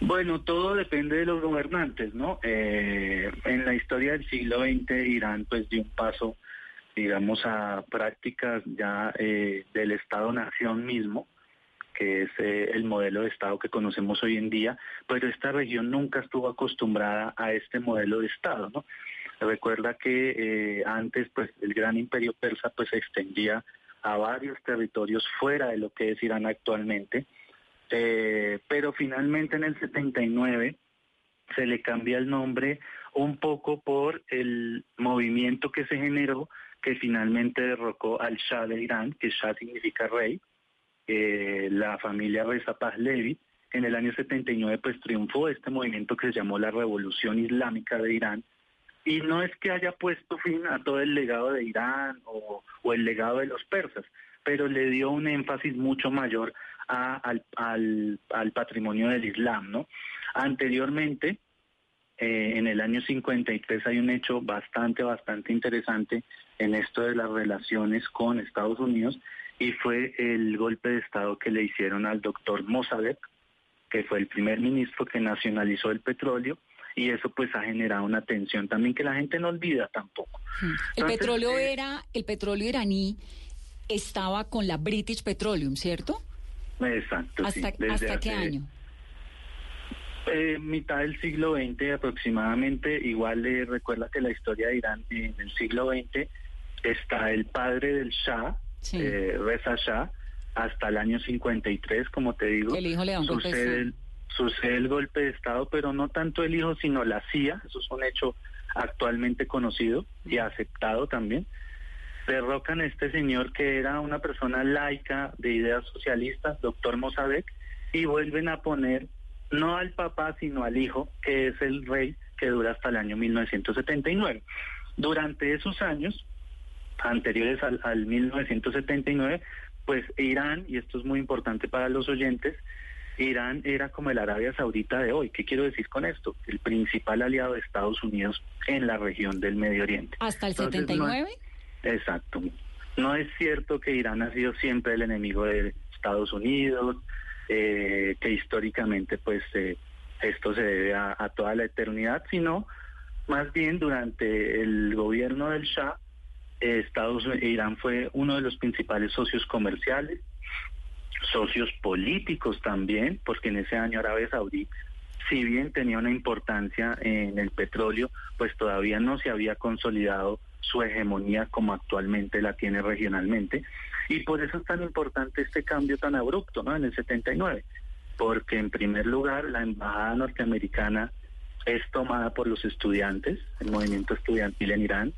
Bueno, todo depende de los gobernantes, ¿no? Eh, en la historia del siglo XX, Irán pues dio un paso, digamos, a prácticas ya eh, del Estado-Nación mismo, que es eh, el modelo de Estado que conocemos hoy en día, pero esta región nunca estuvo acostumbrada a este modelo de Estado. Recuerda que antes, pues, el gran imperio persa, pues, se extendía a varios territorios fuera de lo que es Irán actualmente, eh, pero finalmente en el 79 se le cambia el nombre un poco por el movimiento que se generó que finalmente derrocó al Shah de Irán, que Shah significa rey, eh, la familia Reza Pahlavi. En el año 79 pues triunfó este movimiento que se llamó la Revolución Islámica de Irán, y no es que haya puesto fin a todo el legado de Irán o, el legado de los persas, pero le dio un énfasis mucho mayor al, al, patrimonio del Islam, ¿no? Anteriormente, eh, en el año 53 hay un hecho bastante, bastante interesante en esto de las relaciones con Estados Unidos y fue el golpe de Estado que le hicieron al doctor Mossadegh, que fue el primer ministro que nacionalizó el petróleo y eso pues ha generado una tensión también que la gente no olvida tampoco. Hmm. el petróleo eh, era, el petróleo iraní estaba con la British Petroleum, ¿cierto? Exacto. ¿Hasta, ¿hasta qué año? Eh, mitad del siglo XX aproximadamente. Igual le recuerda que la historia de Irán en el siglo XX está el padre del Shah, eh, Reza Shah, hasta el año 53, como te digo. El hijo le da un golpe sucede, el, sucede el golpe de Estado, pero no tanto el hijo, sino la CIA. Eso es un hecho actualmente conocido y aceptado también derrocan a este señor que era una persona laica de ideas socialistas, doctor Mossadegh, y vuelven a poner no al papá, sino al hijo, que es el rey que dura hasta el año 1979. Durante esos años, anteriores al, al 1979, pues Irán, y esto es muy importante para los oyentes, Irán era como el Arabia Saudita de hoy. ¿Qué quiero decir con esto? El principal aliado de Estados Unidos en la región del Medio Oriente. ¿Hasta el 79? Exacto. No es cierto que Irán ha sido siempre el enemigo de Estados Unidos, eh, que históricamente pues eh, esto se debe a, toda la eternidad, sino más bien durante el gobierno del Shah, Estados Irán fue uno de los principales socios comerciales, socios políticos también, porque en ese año Arabia Saudí, si bien tenía una importancia en el petróleo, pues todavía no se había consolidado su hegemonía como actualmente la tiene regionalmente. Y por eso es tan importante este cambio tan abrupto ¿no? en el 79, porque en primer lugar la embajada norteamericana es tomada por los estudiantes, el movimiento estudiantil en Irán.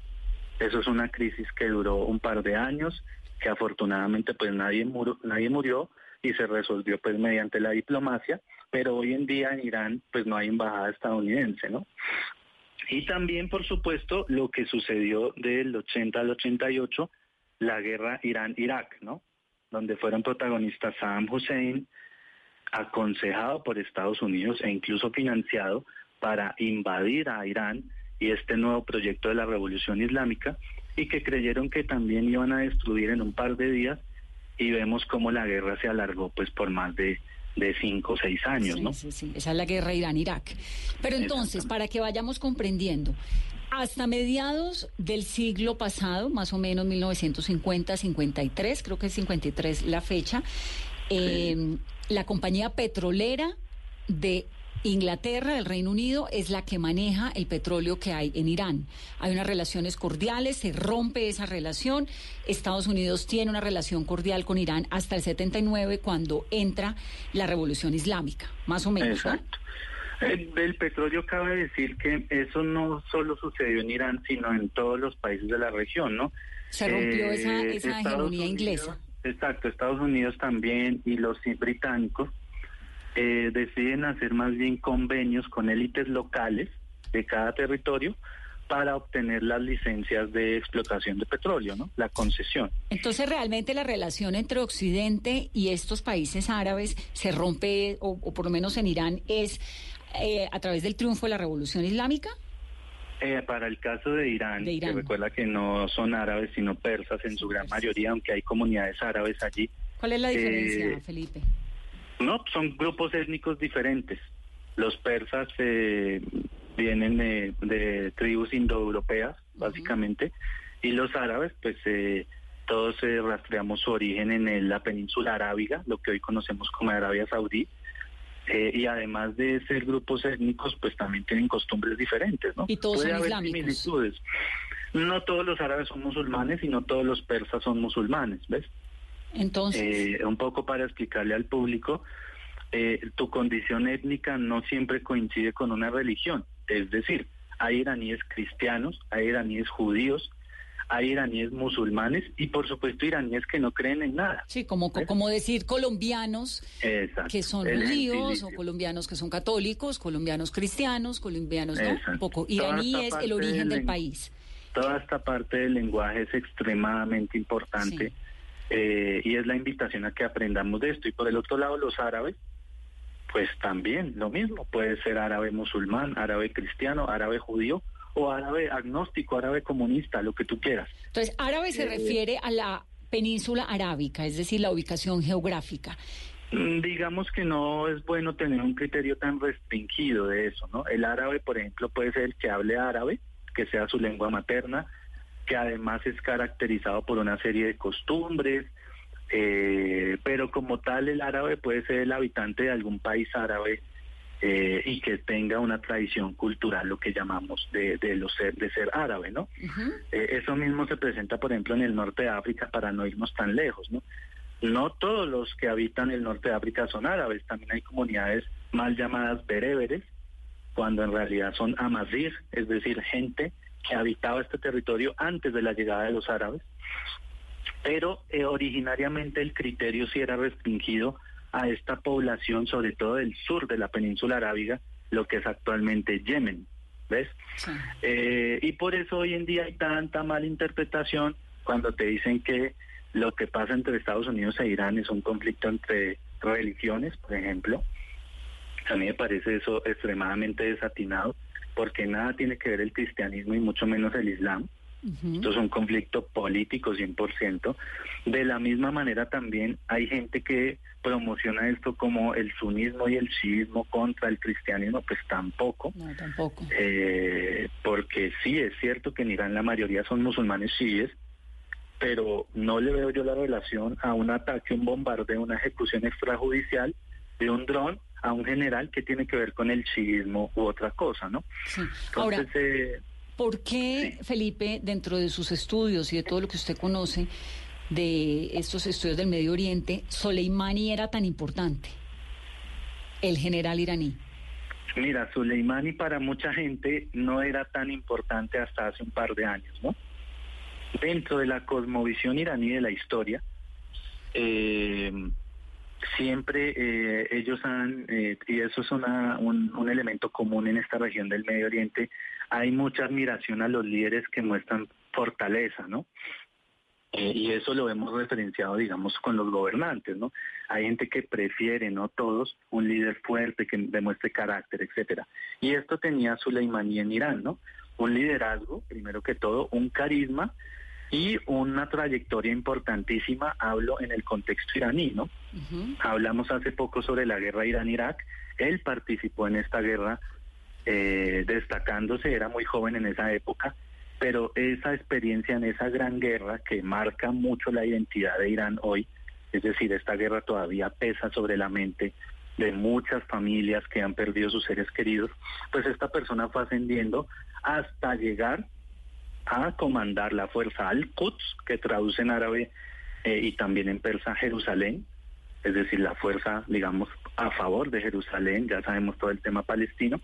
Eso es una crisis que duró un par de años, que afortunadamente pues nadie murió, nadie murió y se resolvió pues mediante la diplomacia, pero hoy en día en Irán pues no hay embajada estadounidense, ¿no? Y también, por supuesto, lo que sucedió del 80 al 88, la guerra Irán-Irak, ¿no? Donde fueron protagonistas Saddam Hussein, aconsejado por Estados Unidos e incluso financiado para invadir a Irán y este nuevo proyecto de la revolución islámica y que creyeron que también iban a destruir en un par de días y vemos cómo la guerra se alargó pues por más de de cinco o seis años, ¿no? Sí, sí, esa es la guerra Irán-Irak. Pero entonces, para que vayamos comprendiendo, hasta mediados del siglo pasado, más o menos 1950-53, creo que es 53 la fecha, eh, la compañía petrolera de Inglaterra, el Reino Unido, es la que maneja el petróleo que hay en Irán. Hay unas relaciones cordiales, se rompe esa relación. Estados Unidos tiene una relación cordial con Irán hasta el 79, cuando entra la revolución islámica, más o menos. Exacto. El, petróleo cabe decir que eso no solo sucedió en Irán, sino en todos los países de la región, ¿no? Se rompió esa, eh, hegemonía inglesa. Exacto, Estados Unidos también y los británicos eh, deciden hacer más bien convenios con élites locales de cada territorio para obtener las licencias de explotación de petróleo, ¿no? La concesión. Entonces, realmente la relación entre Occidente y estos países árabes se rompe, o, por lo menos en Irán, es eh, a través del triunfo de la revolución islámica? Eh, para el caso de Irán, que recuerda que no son árabes sino persas en su gran mayoría, aunque hay comunidades árabes allí. ¿Cuál es la diferencia, Eh, Felipe? No, son grupos étnicos diferentes. Los persas eh, vienen de, de tribus indoeuropeas, básicamente, y los árabes, pues eh, todos eh, rastreamos su origen en el- la península arábiga, lo que hoy conocemos como Arabia Saudí. Eh, y además de ser grupos étnicos, pues también tienen costumbres diferentes, ¿no? Y todos Puede son haber islámicos. similitudes. No todos los árabes son musulmanes y no todos los persas son musulmanes, ¿ves? Entonces, Eh, un poco para explicarle al público, eh, tu condición étnica no siempre coincide con una religión. Es decir, hay iraníes cristianos, hay iraníes judíos, hay iraníes musulmanes y por supuesto iraníes que no creen en nada. sí, como, como decir colombianos Exacto. que son judíos o colombianos que son católicos, colombianos cristianos, colombianos, ¿no? Exacto. Un poco. Iraní es el origen del país. Toda esta parte del lenguaje es extremadamente importante eh, y es la invitación a que aprendamos de esto. Y por el otro lado, los árabes, pues también lo mismo. Puede ser árabe musulmán, árabe cristiano, árabe judío o árabe agnóstico, árabe comunista, lo que tú quieras. Entonces, árabe se Eh, refiere a la península arábica, es decir, la ubicación geográfica. Mm, Digamos que no es bueno tener un criterio tan restringido de eso, ¿no? El árabe, por ejemplo, puede ser el que hable árabe, que sea su lengua materna, que además es caracterizado por una serie de costumbres, eh, pero como tal el árabe puede ser el habitante de algún país árabe eh, y que tenga una tradición cultural, lo que llamamos de, de, lo ser, de ser árabe, ¿no? Eh, eso mismo se presenta, por ejemplo, en el norte de África, para no irnos tan lejos, ¿no? No todos los que habitan el norte de África son árabes, también hay comunidades mal llamadas bereberes, cuando en realidad son amazir, es decir, gente que habitaba este territorio antes de la llegada de los árabes, pero eh, originariamente el criterio sí era restringido a esta población, sobre todo del sur de la península arábiga, lo que es actualmente Yemen, ¿ves? Eh, y por eso hoy en día hay tanta mala interpretación cuando te dicen que lo que pasa entre Estados Unidos e Irán es un conflicto entre religiones, por ejemplo. A mí me parece eso extremadamente desatinado, porque nada tiene que ver el cristianismo y mucho menos el islam. Esto es un conflicto político 100%. De la misma manera también hay gente que promociona esto como el sunismo y el chiismo contra el cristianismo, pues tampoco. No, tampoco. Eh, porque sí, es cierto que en Irán la mayoría son musulmanes chiíes, pero no le veo yo la relación a un ataque, un bombardeo, una ejecución extrajudicial de un dron a un general que tiene que ver con el chiismo u otra cosa, ¿no? Ahora, Entonces, eh, ¿Por qué, Felipe, dentro de sus estudios y de todo lo que usted conoce de estos estudios del Medio Oriente, Soleimani era tan importante? El general iraní. Mira, Soleimani para mucha gente no era tan importante hasta hace un par de años, ¿no? Dentro de la cosmovisión iraní de la historia, eh, siempre eh, ellos han, eh, y eso es una, un, un elemento común en esta región del Medio Oriente, hay mucha admiración a los líderes que muestran fortaleza, ¿no? Eh, y eso lo hemos referenciado, digamos, con los gobernantes, ¿no? Hay gente que prefiere, no todos, un líder fuerte que demuestre carácter, etcétera. Y esto tenía Soleimani en Irán, ¿no? Un liderazgo, primero que todo, un carisma y una trayectoria importantísima, hablo en el contexto iraní, ¿no? Hablamos hace poco sobre la guerra Irán-Irak, él participó en esta guerra eh, destacándose, era muy joven en esa época, pero esa experiencia en esa gran guerra que marca mucho la identidad de Irán hoy, es decir, esta guerra todavía pesa sobre la mente de muchas familias que han perdido sus seres queridos, pues esta persona fue ascendiendo hasta llegar a comandar la fuerza Al-Quds, que traduce en árabe eh, y también en persa Jerusalén, es decir, la fuerza, digamos, a favor de Jerusalén, ya sabemos todo el tema palestino,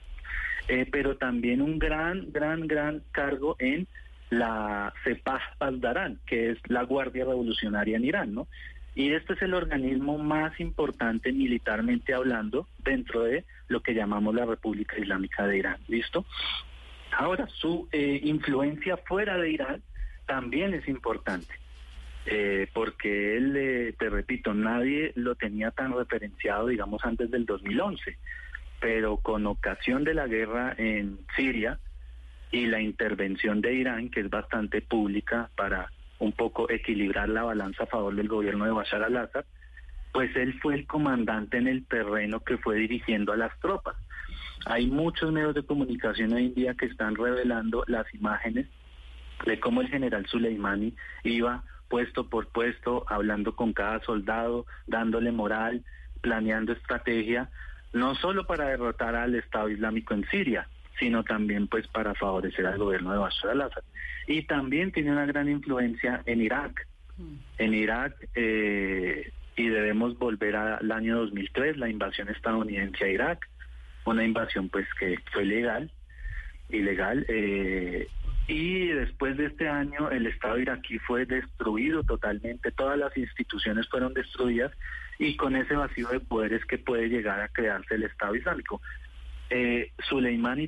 eh, pero también un gran, gran, gran cargo en la Sepah Pasdaran, que es la Guardia Revolucionaria en Irán, ¿no? Y este es el organismo más importante militarmente hablando dentro de lo que llamamos la República Islámica de Irán, ¿listo? Ahora, su eh, influencia fuera de Irán también es importante, eh, porque él, eh, te repito, nadie lo tenía tan referenciado, digamos, antes del 2011. pero con ocasión de la guerra en Siria y la intervención de Irán, que es bastante pública para un poco equilibrar la balanza a favor del gobierno de Bashar al-Assad, pues él fue el comandante en el terreno que fue dirigiendo a las tropas. Hay muchos medios de comunicación hoy en día que están revelando las imágenes de cómo el general Soleimani iba puesto por puesto, hablando con cada soldado, dándole moral, planeando estrategia, no solo para derrotar al Estado Islámico en Siria, sino también pues para favorecer al gobierno de Bashar al-Assad. Y también tiene una gran influencia en Irak. En Irak, eh, y debemos volver al año 2003, la invasión estadounidense a Irak, una invasión pues que fue legal, ilegal, eh, y después de este año el Estado iraquí fue destruido totalmente, todas las instituciones fueron destruidas y con ese vacío de poderes que puede llegar a crearse el Estado Islámico. Eh,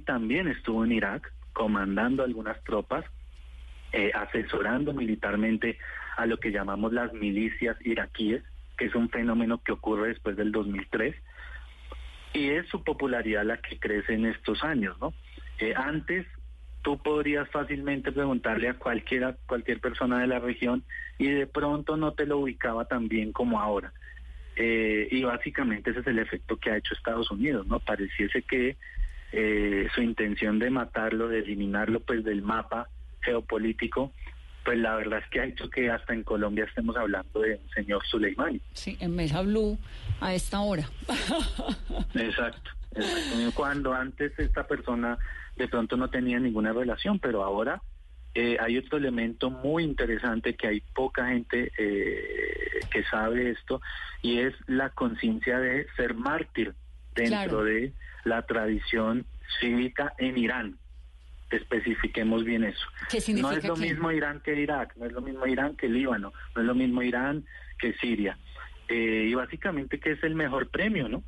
también estuvo en Irak comandando algunas tropas, eh, asesorando militarmente a lo que llamamos las milicias iraquíes, que es un fenómeno que ocurre después del 2003, y es su popularidad la que crece en estos años, ¿no? Eh, antes tú podrías fácilmente preguntarle a cualquiera, cualquier persona de la región y de pronto no te lo ubicaba tan bien como ahora. Eh, y básicamente ese es el efecto que ha hecho Estados Unidos, ¿no? Pareciese que eh, su intención de matarlo, de eliminarlo pues del mapa geopolítico, pues la verdad es que ha hecho que hasta en Colombia estemos hablando de un señor Suleimani. Sí, en Mesa Blue a esta hora. exacto, exacto. Cuando antes esta persona de pronto no tenía ninguna relación, pero ahora eh, hay otro elemento muy interesante que hay poca gente eh, que sabe esto y es la conciencia de ser mártir dentro de la tradición cívica en Irán. Especifiquemos bien eso. no es lo mismo Irán que Irak, no es lo mismo Irán que Líbano, no es lo mismo Irán que Siria. Eh, y básicamente que es el mejor premio, ¿no?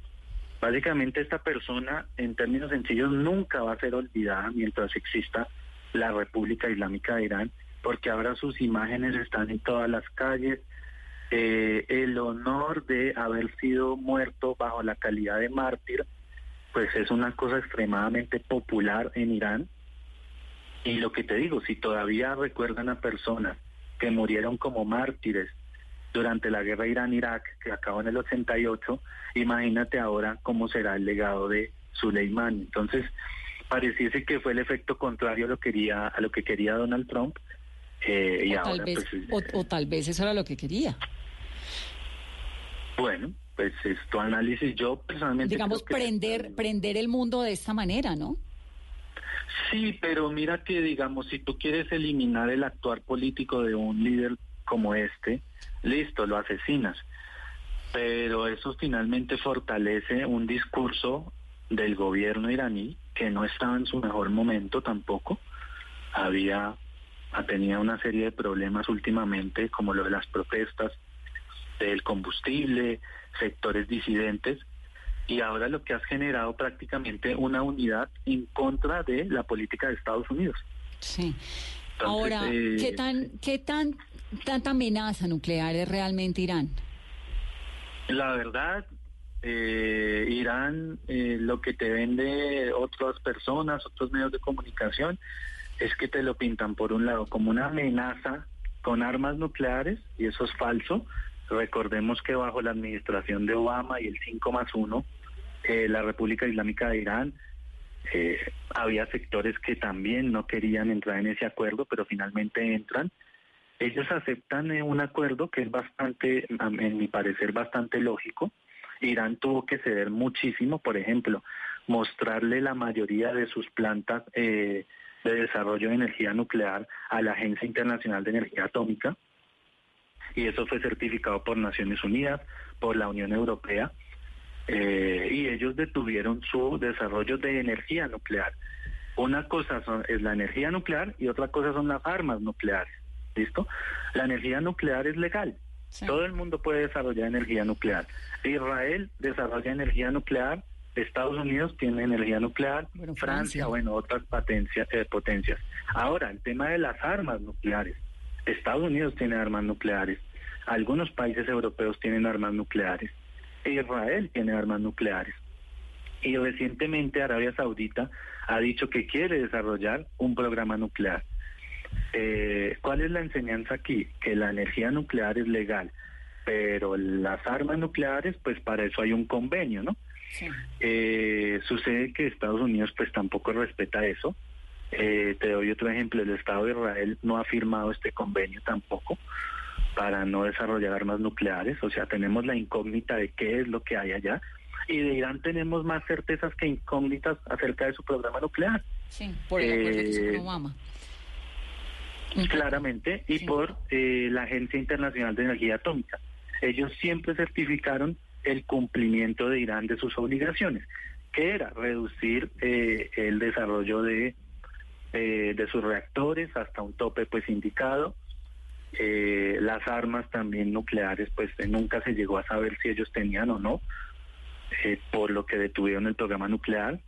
Básicamente esta persona, en términos sencillos, nunca va a ser olvidada mientras exista la República Islámica de Irán, porque ahora sus imágenes están en todas las calles. Eh, el honor de haber sido muerto bajo la calidad de mártir, pues es una cosa extremadamente popular en Irán. Y lo que te digo, si todavía recuerdan a personas que murieron como mártires durante la guerra Irán-Irak, que acabó en el 88, imagínate ahora cómo será el legado de Suleimán. Entonces, pareciese que fue el efecto contrario a lo, quería, a lo que quería Donald Trump. Eh, y o, tal vez, pues, o, tal vez eso era lo que quería. Bueno, pues es tu análisis. Yo personalmente. Digamos, prender, prender el mundo de esta manera, ¿no? Sí, pero mira que, digamos, si tú quieres eliminar el actuar político de un líder como este, listo, lo asesinas. Pero eso finalmente fortalece un discurso del gobierno iraní que no estaba en su mejor momento tampoco. Había tenía una serie de problemas últimamente, como lo de las protestas del combustible, sectores disidentes, y ahora lo que has generado prácticamente una unidad en contra de la política de Estados Unidos. Sí. ahora, eh, ¿qué tan, qué tan tanta amenaza nuclear es realmente Irán? La verdad, eh, Irán eh, lo que te vende otras personas, otros medios de comunicación, es que te lo pintan por un lado como una amenaza con armas nucleares, y eso es falso. Recordemos que bajo la administración de Obama y el 5 más 1, eh, la República Islámica de Irán, eh, había sectores que también no querían entrar en ese acuerdo, pero finalmente entran. Ellos aceptan un acuerdo que es bastante, en mi parecer, bastante lógico, Irán tuvo que ceder muchísimo, por ejemplo, mostrarle la mayoría de sus plantas eh, de desarrollo de energía nuclear a la Agencia Internacional de Energía Atómica, y eso fue certificado por Naciones Unidas, por la Unión Europea, eh, y ellos detuvieron su desarrollo de energía nuclear. Una cosa es la energía nuclear y otra cosa son las armas nucleares. ¿Listo? La energía nuclear es legal, todo el mundo puede desarrollar energía nuclear. Israel desarrolla energía nuclear, Estados Unidos tiene energía nuclear, Francia, bueno, otras potencias, eh, potencias. Ahora, el tema de las armas nucleares. Estados Unidos tiene armas nucleares, algunos países europeos tienen armas nucleares, Israel tiene armas nucleares. Y recientemente Arabia Saudita ha dicho que quiere desarrollar un programa nuclear. Eh, ¿Cuál es la enseñanza aquí? Que la energía nuclear es legal, pero las armas nucleares, pues para eso hay un convenio, ¿no? Eh, sucede que Estados Unidos pues tampoco respeta eso. Eh, te doy otro ejemplo, el Estado de Israel no ha firmado este convenio tampoco para no desarrollar armas nucleares, o sea, tenemos la incógnita de qué es lo que hay allá, y de Irán tenemos más certezas que incógnitas acerca de su programa nuclear. Sí, por el acuerdo que Eh, con Obama. Claramente, y por eh, la Agencia Internacional de Energía Atómica. Ellos siempre certificaron el cumplimiento de Irán de sus obligaciones, que era reducir eh, el desarrollo de, eh, de sus reactores hasta un tope pues indicado. Las armas también nucleares, pues nunca se llegó a saber si ellos tenían o no, por lo que detuvieron el programa nuclear.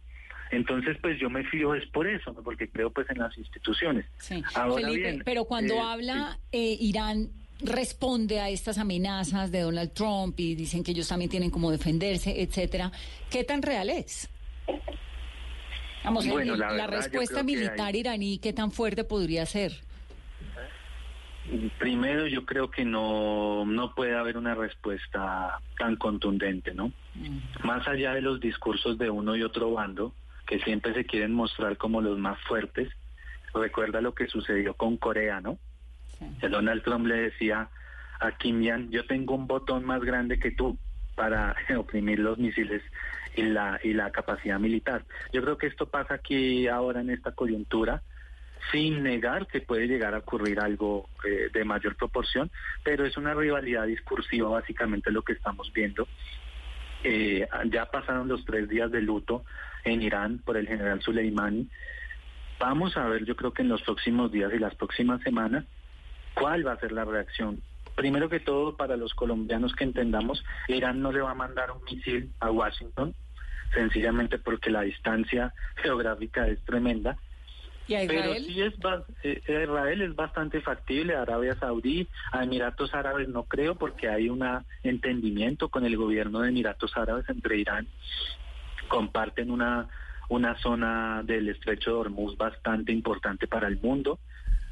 Entonces, pues yo me fío es por eso, ¿no? porque creo pues en las instituciones. Sí. Ahora Felipe, bien, pero cuando eh, habla eh, Irán responde a estas amenazas de Donald Trump y dicen que ellos también tienen como defenderse, etcétera. ¿Qué tan real es? Vamos, Bueno, el- la verdad, respuesta que militar hay- iraní, ¿qué tan fuerte podría ser? Primero, yo creo que no, no puede haber una respuesta tan contundente, ¿no? Más allá de los discursos de uno y otro bando, que siempre se quieren mostrar como los más fuertes, recuerda lo que sucedió con Corea, ¿no? Que Donald Trump le decía a Kim Jong, yo tengo un botón más grande que tú para oprimir los misiles y la, y la capacidad militar. Yo creo que esto pasa aquí ahora en esta coyuntura, sin negar que puede llegar a ocurrir algo eh, de mayor proporción, pero es una rivalidad discursiva básicamente lo que estamos viendo. Eh, ya pasaron los tres días de luto en Irán por el general Soleimani. Vamos a ver, yo creo que en los próximos días y las próximas semanas, cuál va a ser la reacción. Primero que todo, para los colombianos que entendamos, Irán no le va a mandar un misil a Washington, sencillamente porque la distancia geográfica es tremenda. ¿Y a Pero sí es eh, Israel es bastante factible, Arabia Saudí, a Emiratos Árabes no creo porque hay un entendimiento con el gobierno de Emiratos Árabes entre Irán, comparten una una zona del estrecho de Hormuz bastante importante para el mundo.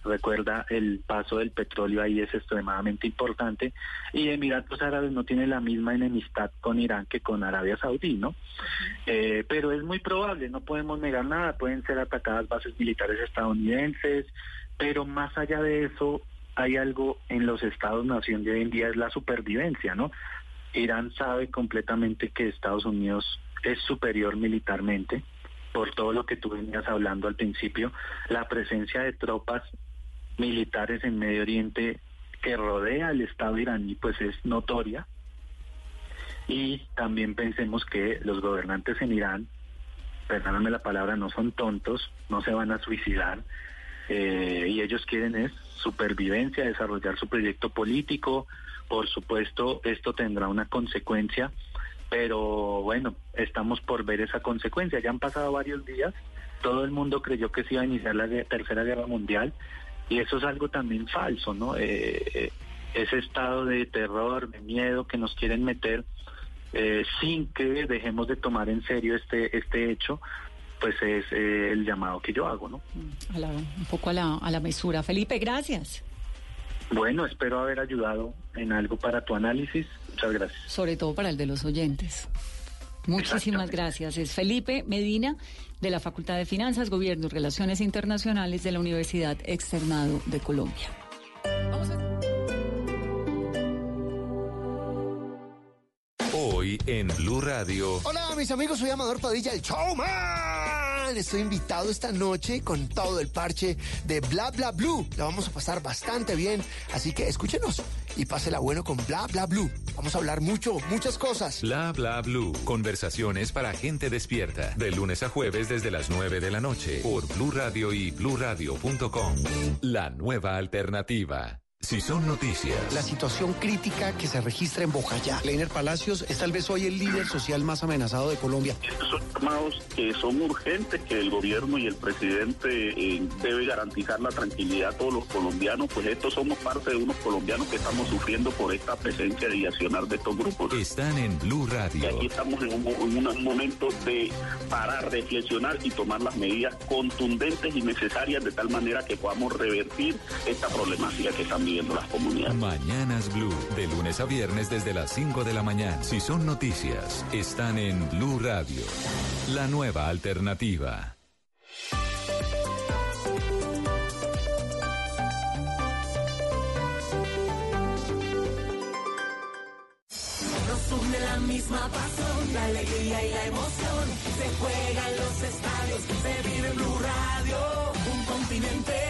Recuerda, el paso del petróleo ahí es extremadamente importante y Emiratos Árabes no tiene la misma enemistad con Irán que con Arabia Saudí, ¿no? Eh, pero es muy probable, no podemos negar nada, pueden ser atacadas bases militares estadounidenses, pero más allá de eso hay algo en los estados-nación de hoy en día, es la supervivencia, ¿no? Irán sabe completamente que Estados Unidos es superior militarmente, por todo lo que tú venías hablando al principio, la presencia de tropas militares en Medio Oriente que rodea al Estado iraní pues es notoria. Y también pensemos que los gobernantes en Irán, perdóname la palabra, no son tontos, no se van a suicidar eh, y ellos quieren es supervivencia, desarrollar su proyecto político, por supuesto esto tendrá una consecuencia, pero bueno, estamos por ver esa consecuencia, ya han pasado varios días, todo el mundo creyó que se iba a iniciar la tercera guerra mundial y eso es algo también falso, ¿no? Eh, eh, ese estado de terror, de miedo que nos quieren meter eh, sin que dejemos de tomar en serio este este hecho, pues es eh, el llamado que yo hago, ¿no? A la- un poco a la, a la mesura. Felipe, gracias. Bueno, espero haber ayudado en algo para tu análisis. Muchas gracias. Sobre todo para el de los oyentes. Muchísimas gracias. Es Felipe Medina, de la Facultad de Finanzas, Gobierno y Relaciones Internacionales de la Universidad Externado de Colombia. Hoy en Blue Radio. Hola, mis amigos, soy Amador Padilla, el showman. Estoy invitado esta noche con todo el parche de Bla Bla Blue. La vamos a pasar bastante bien, así que escúchenos y pásela bueno con Bla Bla Blue. Vamos a hablar mucho, muchas cosas. Bla bla blue. Conversaciones para gente despierta. De lunes a jueves desde las 9 de la noche. Por Blue Radio y bluradio.com. La nueva alternativa. Si son noticias. La situación crítica que se registra en Bojayá. Leiner Palacios es tal vez hoy el líder social más amenazado de Colombia. Estos son llamados que son urgentes, que el gobierno y el presidente eh, debe garantizar la tranquilidad a todos los colombianos, pues estos somos parte de unos colombianos que estamos sufriendo por esta presencia de accionar de estos grupos. Están en Blue Radio. Y aquí estamos en un, en un momento de parar, reflexionar y tomar las medidas contundentes y necesarias de tal manera que podamos revertir esta problemática que están viviendo las comunidades. Mañanas Blue, de lunes a viernes desde las 5 de la mañana. Si son noticias, están en Blue Radio. La nueva alternativa. Nos une la misma pasión, la alegría y la emoción. Se juega en los estadios, se vive en Blue Radio. Un continente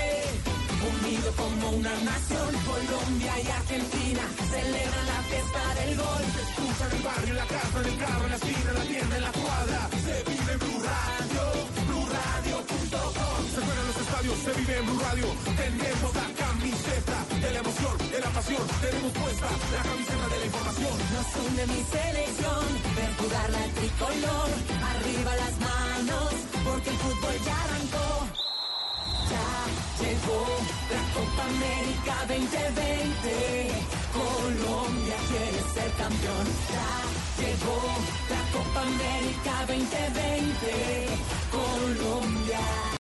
como una nación. Colombia y Argentina celebran la fiesta del gol. Se escucha en el barrio, en la casa, en el carro, en la esquina, en la tienda, en la cuadra. Se vive en Blue Radio, BlueRadio.com. Se juega en los estadios, se vive en Blue Radio. Tenemos la camiseta de la emoción, de la pasión. Tenemos puesta la camiseta de la información. Nos une mi selección, ver jugar la tricolor. Arriba las manos, porque el fútbol. Ya llegó la Copa América 2020. Colombia quiere ser campeón. Ya llegó la Copa América 2020. Colombia.